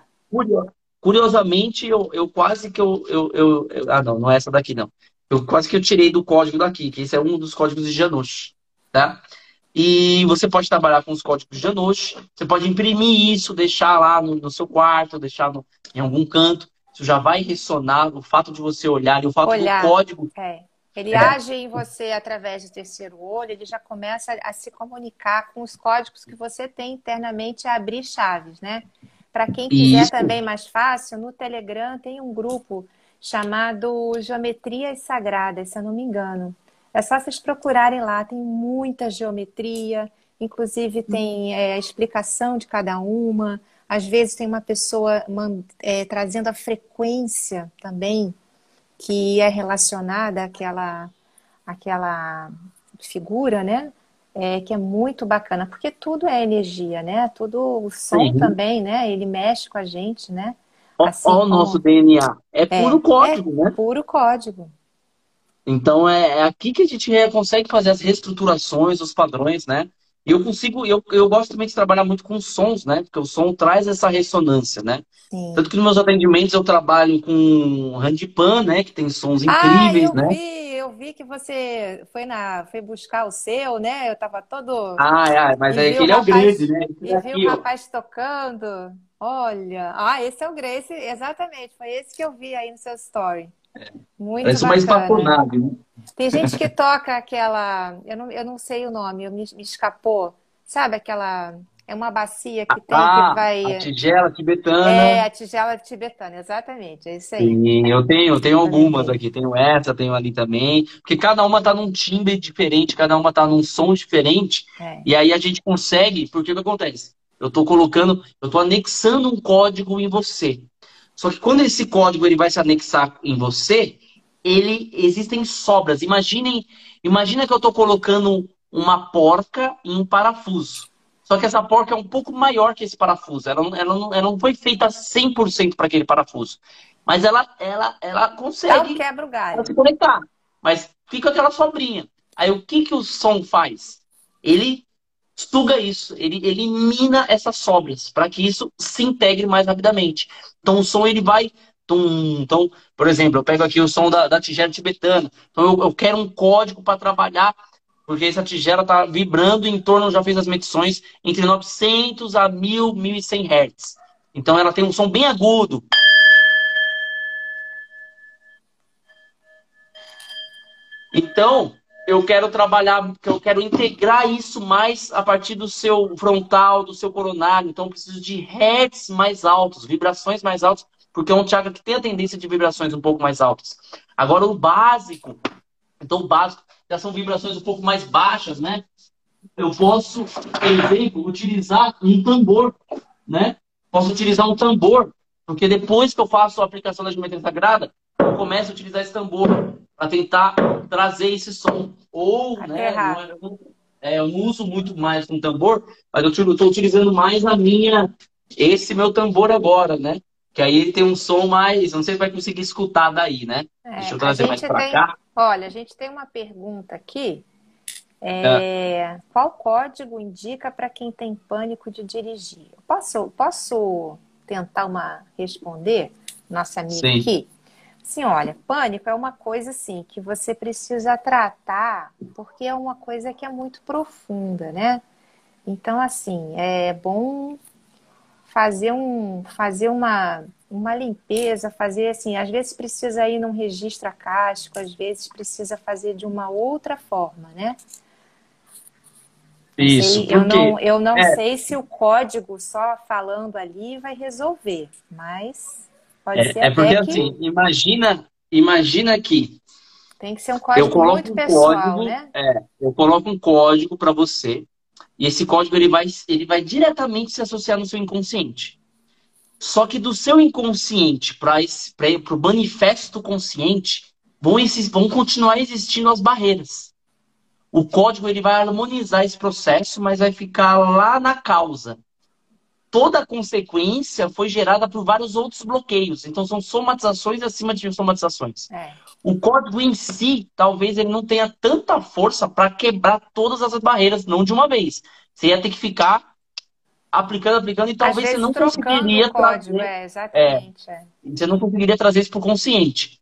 Ó, curiosamente, eu, eu quase que eu, eu, eu, eu, Ah, não, não é essa daqui, não. Eu quase que eu tirei do código daqui, que esse é um dos códigos de Janosh, tá? E você pode trabalhar com os códigos de Janosh. Você pode imprimir isso, deixar lá no, no seu quarto, deixar no, em algum canto. Isso já vai ressonar. O fato de você olhar e o fato olhar, do código. É. Ele é. age em você através do terceiro olho, ele já começa a se comunicar com os códigos que você tem internamente a abrir chaves, né? Para quem quiser Isso. também mais fácil, no Telegram tem um grupo chamado Geometrias Sagradas, se eu não me engano. É só vocês procurarem lá, tem muita geometria, inclusive tem é, a explicação de cada uma. Às vezes tem uma pessoa é, trazendo a frequência também, que é relacionada àquela, àquela figura, né? É, que é muito bacana, porque tudo é energia, né? Tudo, o som Sim. também, né? Ele mexe com a gente, né? Assim Olha o nosso DNA. É, é puro código, é né? Puro código. Então é, é, aqui que a gente consegue fazer as reestruturações, os padrões, né? E eu consigo, eu, eu gosto também de trabalhar muito com sons, né? Porque o som traz essa ressonância, né? Sim. Tanto que nos meus atendimentos eu trabalho com handpan, né? Que tem sons incríveis, ah, eu né? Vi, eu vi que você foi, na, foi buscar o seu, né? Eu tava todo. Ah, é, mas é, aquele é o grande, né? Esse e vi o rapaz tocando. Olha, ah, esse é o Grace, exatamente, foi esse que eu vi aí no seu story. Muito Parece uma espaçonave, né? Tem gente que toca aquela. Eu não, eu não sei o nome, me, me escapou. Sabe aquela. É uma bacia que tem ah, que vai. A tigela tibetana. É, a tigela tibetana, exatamente. É isso aí. Sim, eu tenho, eu tenho algumas aqui. Tenho essa, tenho ali também. Porque cada uma tá num timbre diferente, cada uma tá num som diferente. É. E aí a gente consegue, porque o que acontece? Eu tô colocando, eu tô anexando um código em você. Só que quando esse código ele vai se anexar em você, ele existem sobras. Imaginem, imagina que eu estou colocando uma porca em um parafuso. Só que essa porca é um pouco maior que esse parafuso. Ela, ela, não, ela não foi feita 100% para aquele parafuso. Mas ela, ela, ela consegue quebra o galho. se conectar. Mas fica aquela sobrinha. Aí o que, que o som faz? Ele suga isso, ele elimina essas sobras para que isso se integre mais rapidamente. Então o som ele vai. Então, por exemplo, eu pego aqui o som da, da tigela tibetana. Então eu, eu quero um código para trabalhar, porque essa tigela está vibrando em torno, já fiz as medições, entre 900 a 1000, 1100 Hz. Então ela tem um som bem agudo. Então, eu quero trabalhar, eu quero integrar isso mais a partir do seu frontal, do seu coronário. Então, eu preciso de hertz mais altos, vibrações mais altas, porque é um chakra que tem a tendência de vibrações um pouco mais altas. Agora, o básico, então, o básico já são vibrações um pouco mais baixas, né? Eu posso, por exemplo, utilizar um tambor, né? Posso utilizar um tambor, porque depois que eu faço a aplicação da geometria sagrada, eu começo a utilizar esse tambor para tentar trazer esse som. Ou, né, não, é, eu não uso muito mais um tambor, mas eu estou utilizando mais a minha, esse meu tambor agora, né? que aí ele tem um som mais. Não sei se vai conseguir escutar daí, né? É, Deixa eu trazer mais para cá. Olha, a gente tem uma pergunta aqui. É, é. Qual código indica para quem tem pânico de dirigir? Posso, posso tentar uma responder, nossa amiga Sim. aqui? Sim, olha, pânico é uma coisa assim que você precisa tratar porque é uma coisa que é muito profunda, né? Então, assim, é bom fazer um fazer uma, uma limpeza, fazer assim, às vezes precisa ir num registro acástico, às vezes precisa fazer de uma outra forma, né? Isso, sei, eu não, eu não é. sei se o código só falando ali vai resolver, mas pode é, ser É porque que... assim, imagina, imagina que tem que ser um código muito um pessoal, código, né? É, eu coloco um código para você e esse código ele vai, ele vai diretamente se associar no seu inconsciente. Só que do seu inconsciente para o manifesto consciente vão, vão continuar existindo as barreiras. O código ele vai harmonizar esse processo, mas vai ficar lá na causa. Toda a consequência foi gerada por vários outros bloqueios. Então, são somatizações acima de somatizações. É. O código em si, talvez ele não tenha tanta força para quebrar todas essas barreiras, não de uma vez. Você ia ter que ficar aplicando, aplicando, e talvez você não conseguiria código, trazer. É. É, você não conseguiria trazer isso para o consciente.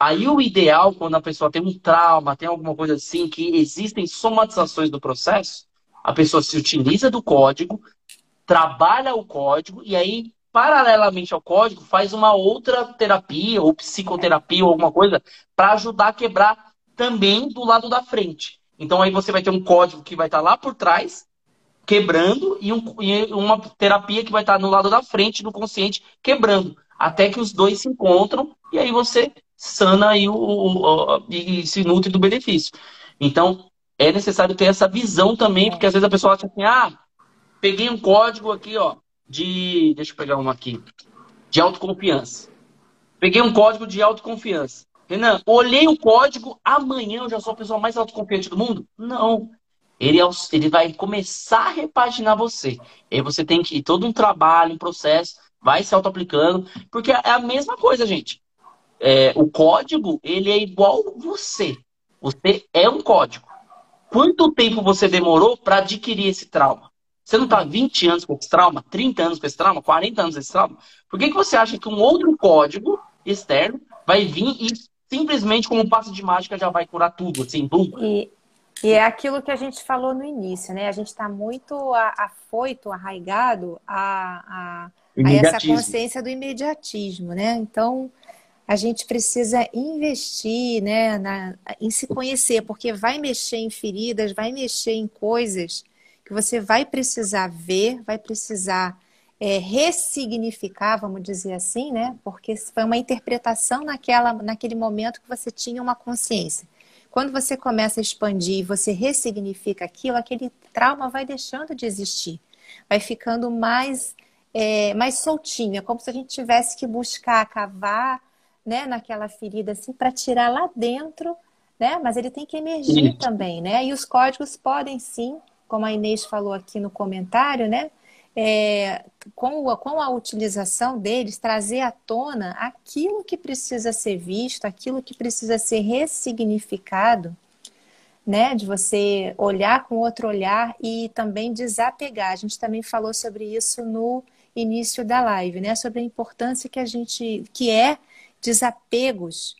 Aí o ideal, quando a pessoa tem um trauma, tem alguma coisa assim, que existem somatizações do processo, a pessoa se utiliza do código, trabalha o código e aí, paralelamente ao código, faz uma outra terapia ou psicoterapia ou alguma coisa para ajudar a quebrar também do lado da frente. Então aí você vai ter um código que vai estar lá por trás, quebrando, e, um, e uma terapia que vai estar no lado da frente do consciente, quebrando. Até que os dois se encontram e aí você sana e, o, o, e se nutre do benefício. Então, é necessário ter essa visão também, porque às vezes a pessoa acha assim, ah, peguei um código aqui, ó, de. Deixa eu pegar uma aqui. De autoconfiança. Peguei um código de autoconfiança. Renan, olhei o código, amanhã eu já sou a pessoa mais autoconfiante do mundo? Não. Ele, é ele vai começar a repaginar você. E aí você tem que ir todo um trabalho, um processo, vai se auto-aplicando, porque é a mesma coisa, gente é, o código, ele é igual você. Você é um código. Quanto tempo você demorou para adquirir esse trauma? Você não está 20 anos com esse trauma, 30 anos com esse trauma, 40 anos com esse trauma? Por que, que você acha que um outro código externo vai vir e simplesmente, como um passo de mágica, já vai curar tudo, assim, bum? E, e é aquilo que a gente falou no início, né? A gente está muito afoito, arraigado a, a, a essa consciência do imediatismo, né? Então, a gente precisa investir né, na, em se conhecer, porque vai mexer em feridas, vai mexer em coisas você vai precisar ver, vai precisar é, ressignificar, vamos dizer assim, né? Porque foi uma interpretação naquela, naquele momento que você tinha uma consciência. Quando você começa a expandir e você ressignifica aquilo, aquele trauma vai deixando de existir, vai ficando mais, é, mais soltinho. É como se a gente tivesse que buscar cavar né, naquela ferida assim para tirar lá dentro, né? Mas ele tem que emergir Isso. também, né? E os códigos podem sim, como a Inês falou aqui no comentário, né? É, com, a, com a utilização deles, trazer à tona aquilo que precisa ser visto, aquilo que precisa ser ressignificado, né? De você olhar com outro olhar e também desapegar. A gente também falou sobre isso no início da live, né? Sobre a importância que a gente, que é desapegos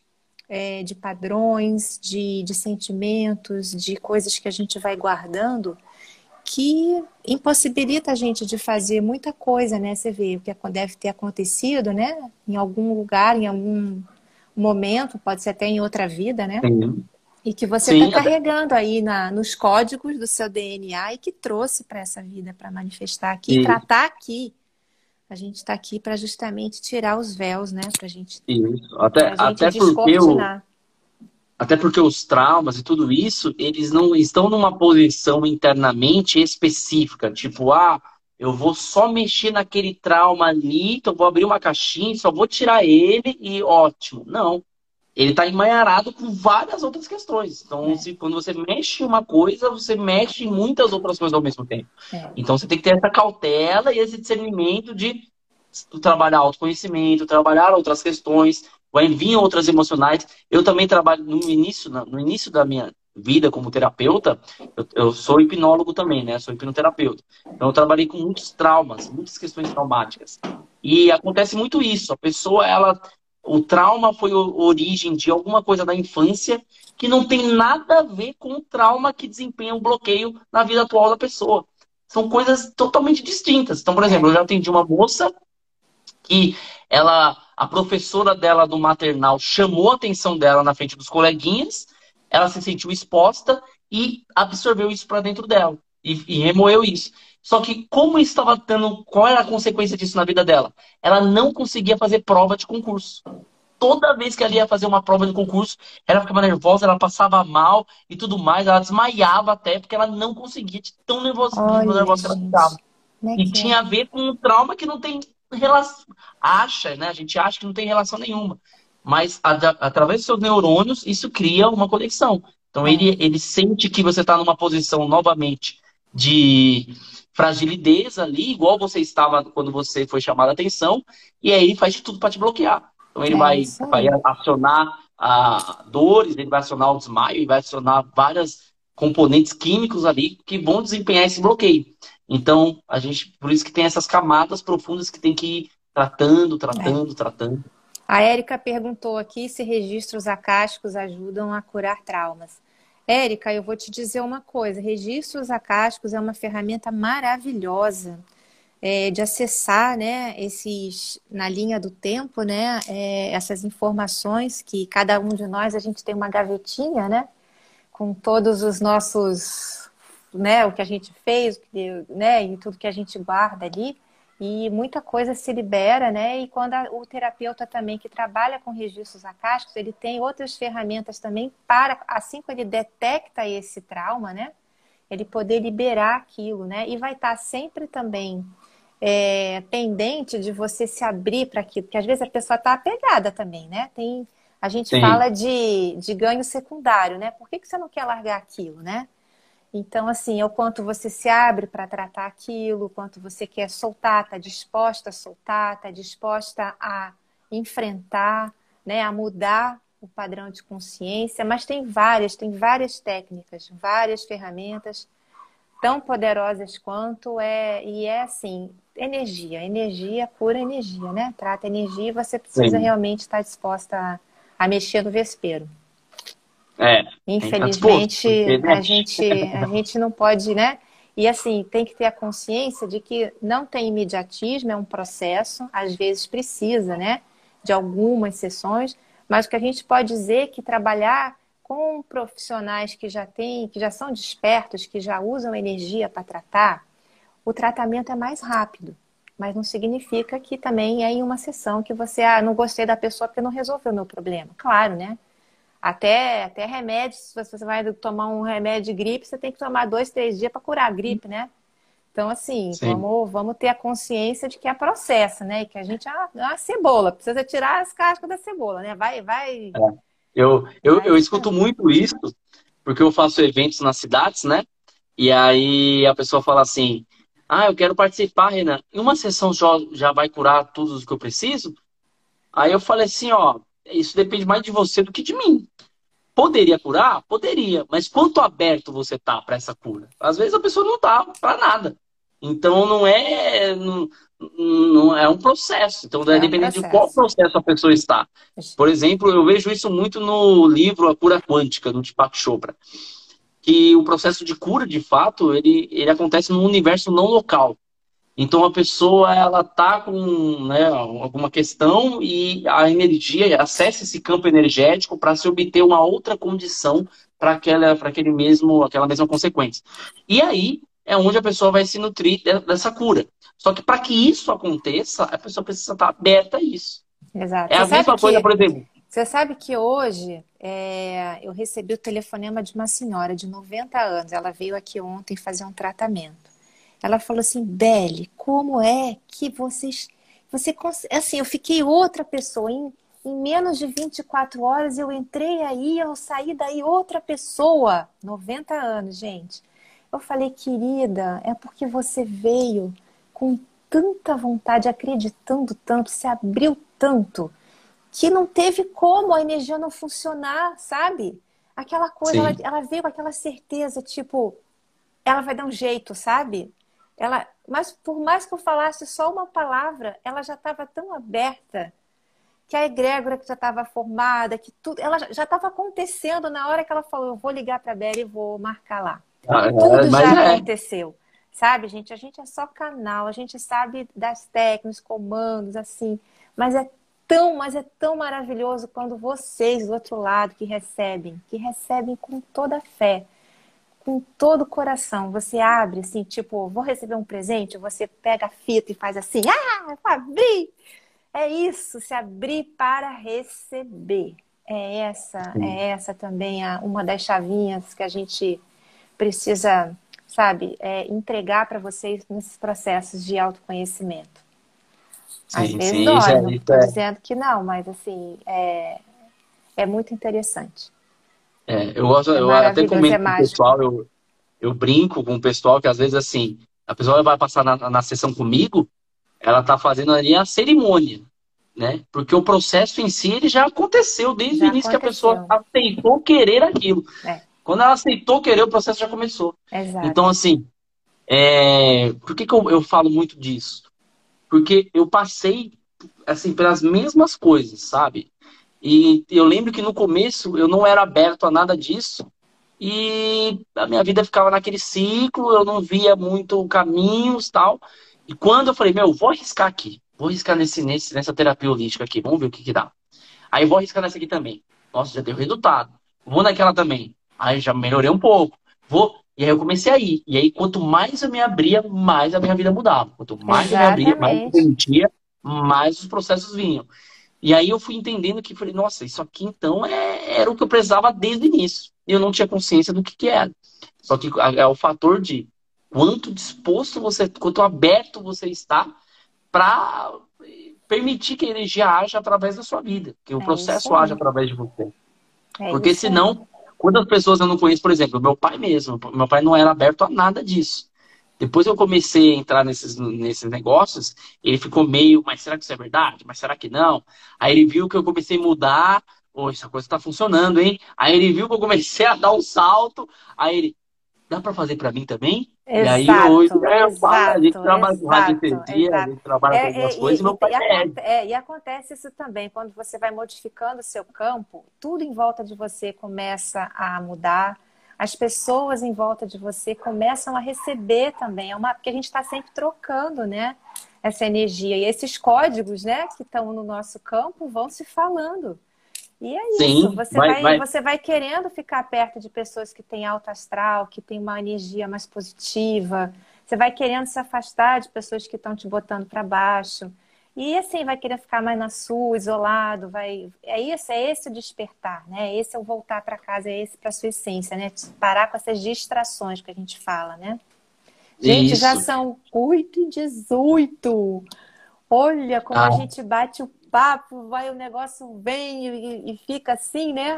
é, de padrões, de, de sentimentos, de coisas que a gente vai guardando que impossibilita a gente de fazer muita coisa, né? Você vê o que deve ter acontecido, né? Em algum lugar, em algum momento, pode ser até em outra vida, né? Sim. E que você está carregando aí na, nos códigos do seu DNA e que trouxe para essa vida para manifestar aqui, Sim. tratar aqui. A gente está aqui para justamente tirar os véus, né? Para gente, isso. Até, gente até porque o, até porque os traumas e tudo isso, eles não estão numa posição internamente específica, tipo, ah, eu vou só mexer naquele trauma ali, então vou abrir uma caixinha, só vou tirar ele e ótimo. Não ele está emaranhado com várias outras questões. Então, é. se, quando você mexe em uma coisa, você mexe em muitas outras coisas ao mesmo tempo. É. Então, você tem que ter essa cautela e esse discernimento de trabalhar autoconhecimento, trabalhar outras questões, vai vir outras emocionais. Eu também trabalho no início, no início da minha vida como terapeuta, eu, eu sou hipnólogo também, né? Sou hipnoterapeuta. Então eu trabalhei com muitos traumas, muitas questões traumáticas. E acontece muito isso. A pessoa, ela, o trauma foi a origem de alguma coisa da infância que não tem nada a ver com o trauma que desempenha um bloqueio na vida atual da pessoa. São coisas totalmente distintas. Então, por exemplo, eu já atendi uma moça que ela, a professora dela do maternal chamou a atenção dela na frente dos coleguinhas, ela se sentiu exposta e absorveu isso para dentro dela e, e remoeu isso. Só que como estava dando, qual era a consequência disso na vida dela? Ela não conseguia fazer prova de concurso. Toda vez que ela ia fazer uma prova de concurso, ela ficava nervosa, ela passava mal e tudo mais, ela desmaiava até porque ela não conseguia de tão nervosa, Olha, nervosa que ela ficava. É e tinha é? a ver com um trauma que não tem relação. Acha, né? A gente acha que não tem relação nenhuma. Mas através dos seus neurônios, isso cria uma conexão. Então ele, é. ele sente que você está numa posição novamente de fragilidade ali, igual você estava quando você foi chamado a atenção, e aí ele faz de tudo para te bloquear. Então ele é vai, vai acionar a dores, ele vai acionar o desmaio, ele vai acionar várias componentes químicos ali que vão desempenhar esse bloqueio. Então, a gente, por isso que tem essas camadas profundas que tem que ir tratando, tratando, é. tratando. A Érica perguntou aqui se registros acásticos ajudam a curar traumas. Érica, eu vou te dizer uma coisa: registros acásticos é uma ferramenta maravilhosa é, de acessar, né, esses na linha do tempo, né, é, essas informações que cada um de nós a gente tem uma gavetinha, né, com todos os nossos né, o que a gente fez, né, e tudo que a gente guarda ali. E muita coisa se libera, né? E quando a, o terapeuta também que trabalha com registros acásticos, ele tem outras ferramentas também para, assim que ele detecta esse trauma, né? Ele poder liberar aquilo, né? E vai estar sempre também é, pendente de você se abrir para aquilo, porque às vezes a pessoa está apegada também, né? Tem, a gente Sim. fala de, de ganho secundário, né? Por que, que você não quer largar aquilo, né? Então, assim, é o quanto você se abre para tratar aquilo, o quanto você quer soltar, está disposta a soltar, está disposta a enfrentar, né, a mudar o padrão de consciência, mas tem várias, tem várias técnicas, várias ferramentas tão poderosas quanto é e é assim, energia, energia pura energia, né? Trata energia e você precisa Sim. realmente estar disposta a, a mexer no vespeiro. É, Infelizmente, a gente, a gente não pode, né? E assim, tem que ter a consciência de que não tem imediatismo, é um processo, às vezes precisa, né? De algumas sessões, mas o que a gente pode dizer é que trabalhar com profissionais que já têm, que já são despertos, que já usam energia para tratar, o tratamento é mais rápido. Mas não significa que também é em uma sessão que você, ah, não gostei da pessoa porque não resolveu o meu problema. Claro, né? Até, até remédios, se você vai tomar um remédio de gripe, você tem que tomar dois, três dias para curar a gripe, né? Então, assim, vamos, vamos ter a consciência de que é processo, né? E que a gente é uma, é uma cebola, precisa tirar as cascas da cebola, né? Vai, vai. É. Eu, eu, vai eu escuto muito isso, porque eu faço eventos nas cidades, né? E aí a pessoa fala assim: Ah, eu quero participar, Renan. Em uma sessão já, já vai curar tudo o que eu preciso? Aí eu falei assim: Ó, isso depende mais de você do que de mim. Poderia curar? Poderia. Mas quanto aberto você tá para essa cura? Às vezes a pessoa não tá para nada. Então não é não, não, é um processo. Então é, é dependendo de qual processo a pessoa está. Por exemplo, eu vejo isso muito no livro A Cura Quântica do Deepak Chopra, que o processo de cura, de fato, ele, ele acontece num universo não local. Então a pessoa ela tá com né, alguma questão e a energia acessa esse campo energético para se obter uma outra condição para aquela para aquele mesmo aquela mesma consequência. E aí é onde a pessoa vai se nutrir dessa cura. Só que para que isso aconteça, a pessoa precisa estar aberta a isso. Exato. É a você mesma coisa, por exemplo. Você sabe que hoje é, eu recebi o telefonema de uma senhora de 90 anos. Ela veio aqui ontem fazer um tratamento. Ela falou assim, Belle, como é que vocês. Você assim, eu fiquei outra pessoa. Em, em menos de 24 horas eu entrei aí, eu saí daí outra pessoa. 90 anos, gente. Eu falei, querida, é porque você veio com tanta vontade, acreditando tanto, se abriu tanto, que não teve como a energia não funcionar, sabe? Aquela coisa, ela, ela, veio com aquela certeza, tipo, ela vai dar um jeito, sabe? Ela, mas por mais que eu falasse só uma palavra, ela já estava tão aberta que a egrégora que já estava formada, que tudo, ela já estava acontecendo na hora que ela falou, eu vou ligar para a Bela e vou marcar lá. Ah, tudo já é. aconteceu. Sabe, gente? A gente é só canal, a gente sabe das técnicas, comandos, assim. Mas é tão, mas é tão maravilhoso quando vocês do outro lado que recebem, que recebem com toda a fé, com todo o coração. Você abre assim, tipo, vou receber um presente, você pega a fita e faz assim, ah, abri! É isso, se abrir para receber. É essa, Sim. é essa também a, uma das chavinhas que a gente precisa sabe, é, entregar para vocês nesses processos de autoconhecimento. Às sim, vezes sim, dói, é, não estou é... dizendo que não, mas assim, é, é muito interessante. É, eu gosto, é eu até comento com o pessoal, eu, eu brinco com o pessoal que às vezes assim, a pessoa vai passar na, na sessão comigo, ela está fazendo ali a cerimônia, né? Porque o processo em si ele já aconteceu desde já o início aconteceu. que a pessoa aceitou querer aquilo. É. Quando ela aceitou querer, o processo já começou. Exato. Então, assim, é... por que, que eu, eu falo muito disso? Porque eu passei, assim, pelas mesmas coisas, sabe? E eu lembro que no começo eu não era aberto a nada disso. E a minha vida ficava naquele ciclo, eu não via muito caminhos tal. E quando eu falei, meu, vou arriscar aqui, vou arriscar nesse, nesse, nessa terapia holística aqui, vamos ver o que, que dá. Aí vou arriscar nessa aqui também. Nossa, já deu resultado. Vou naquela também. Aí já melhorei um pouco. Vou. E aí eu comecei a ir. E aí, quanto mais eu me abria, mais a minha vida mudava. Quanto mais Exatamente. eu me abria, mais eu permitia, mais os processos vinham. E aí eu fui entendendo que falei, nossa, isso aqui então é, era o que eu precisava desde o início. E eu não tinha consciência do que, que era. Só que é o fator de quanto disposto você, quanto aberto você está para permitir que a energia haja através da sua vida, que o é processo haja através de você. É Porque senão Quantas pessoas eu não conheço, por exemplo, meu pai mesmo. Meu pai não era aberto a nada disso. Depois eu comecei a entrar nesses, nesses negócios, ele ficou meio, mas será que isso é verdade? Mas será que não? Aí ele viu que eu comecei a mudar, oh, essa coisa está funcionando, hein? Aí ele viu que eu comecei a dar um salto, aí ele, dá para fazer para mim também? Exato, e aí hoje é, exato, a gente trabalha com radiestesia, a gente trabalha é, com algumas é, coisas e, meu pai e, é, e acontece isso também, quando você vai modificando o seu campo, tudo em volta de você começa a mudar, as pessoas em volta de você começam a receber também, é uma, porque a gente está sempre trocando, né? Essa energia. E esses códigos, né, que estão no nosso campo vão se falando. E é Sim, isso, você vai, vai, você vai querendo ficar perto de pessoas que têm alto astral, que têm uma energia mais positiva. Você vai querendo se afastar de pessoas que estão te botando para baixo. E assim, vai querer ficar mais na sua, isolado, vai. É isso, é esse o despertar, né? Esse é o voltar para casa, é esse para sua essência, né? Parar com essas distrações que a gente fala, né? Gente, isso. já são 8 e 18. Olha como ah. a gente bate o papo, vai o negócio vem e, e fica assim, né?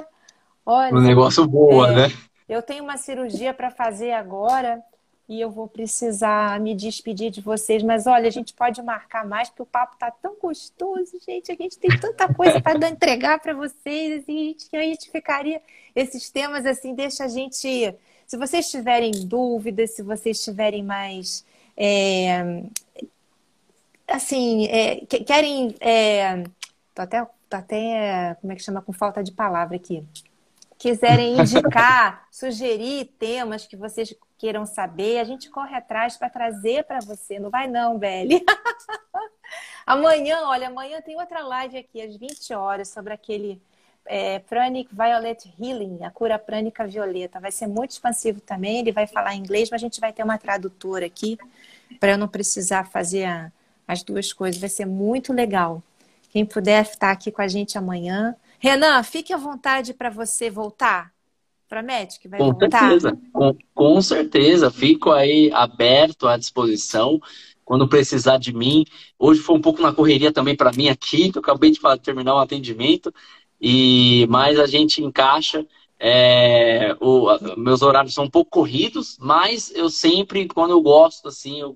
Olha, o negócio boa, é, né? Eu tenho uma cirurgia para fazer agora e eu vou precisar me despedir de vocês, mas olha, a gente pode marcar mais porque o papo tá tão gostoso, gente. A gente tem tanta coisa para entregar para vocês, assim, que a gente ficaria esses temas assim, deixa a gente se vocês tiverem dúvidas, se vocês tiverem mais é, assim, é, querem. É, até, tô até, como é que chama, com falta de palavra aqui. Quiserem indicar, sugerir temas que vocês queiram saber, a gente corre atrás para trazer para você. Não vai não, Beli. amanhã, olha, amanhã tem outra live aqui às 20 horas sobre aquele é, Pranic Violet Healing, a cura prânica violeta. Vai ser muito expansivo também. Ele vai falar inglês, mas a gente vai ter uma tradutora aqui para eu não precisar fazer a, as duas coisas. Vai ser muito legal. Quem puder estar aqui com a gente amanhã. Renan, fique à vontade para você voltar. Promete que vai com voltar? Certeza. Com, com certeza. Fico aí aberto à disposição quando precisar de mim. Hoje foi um pouco na correria também para mim aqui, que eu acabei de terminar um atendimento, e mas a gente encaixa. É, o, meus horários são um pouco corridos, mas eu sempre, quando eu gosto, assim, eu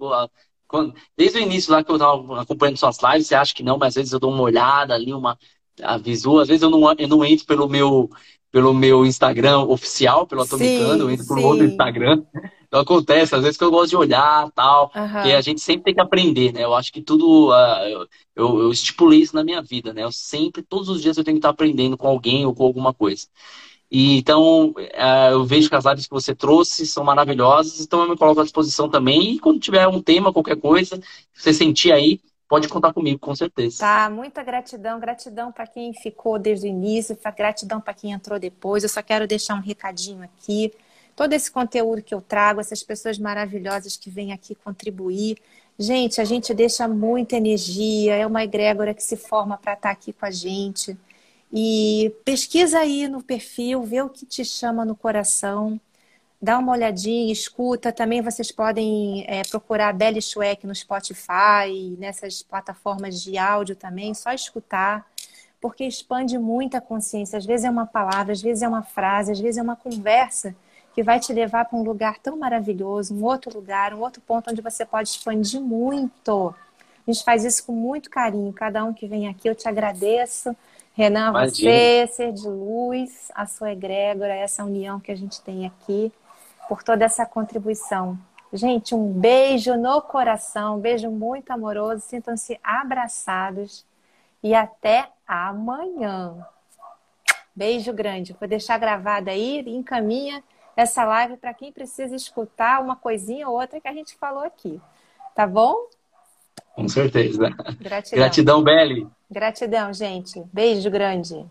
desde o início lá que eu estava acompanhando suas lives, você acha que não, mas às vezes eu dou uma olhada ali, uma aviso, às vezes eu não, eu não entro pelo meu pelo meu Instagram oficial, pelo Atomicano, eu entro por outro Instagram. Então acontece, às vezes que eu gosto de olhar tal, uhum. e a gente sempre tem que aprender, né? Eu acho que tudo, uh, eu, eu, estipulei isso na minha vida, né? Eu sempre, todos os dias eu tenho que estar aprendendo com alguém ou com alguma coisa. E então uh, eu vejo que as lives que você trouxe são maravilhosas, então eu me coloco à disposição também. E quando tiver um tema, qualquer coisa, você sentir aí, pode contar comigo, com certeza. Tá, muita gratidão, gratidão para quem ficou desde o início, gratidão para quem entrou depois. Eu só quero deixar um recadinho aqui. Todo esse conteúdo que eu trago, essas pessoas maravilhosas que vêm aqui contribuir. Gente, a gente deixa muita energia, é uma egrégora que se forma para estar tá aqui com a gente. E pesquisa aí no perfil, vê o que te chama no coração dá uma olhadinha, escuta. Também vocês podem é, procurar Belly Schweck no Spotify, nessas plataformas de áudio também, só escutar, porque expande muito a consciência. Às vezes é uma palavra, às vezes é uma frase, às vezes é uma conversa que vai te levar para um lugar tão maravilhoso, um outro lugar, um outro ponto onde você pode expandir muito. A gente faz isso com muito carinho. Cada um que vem aqui, eu te agradeço. Renan, Imagina. você, ser de luz, a sua egrégora, essa união que a gente tem aqui por toda essa contribuição. Gente, um beijo no coração, um beijo muito amoroso, sintam-se abraçados e até amanhã. Beijo grande. Vou deixar gravada aí e encaminha essa live para quem precisa escutar uma coisinha ou outra que a gente falou aqui. Tá bom? Com certeza. Gratidão. Gratidão, Beli. Gratidão, gente. Beijo grande.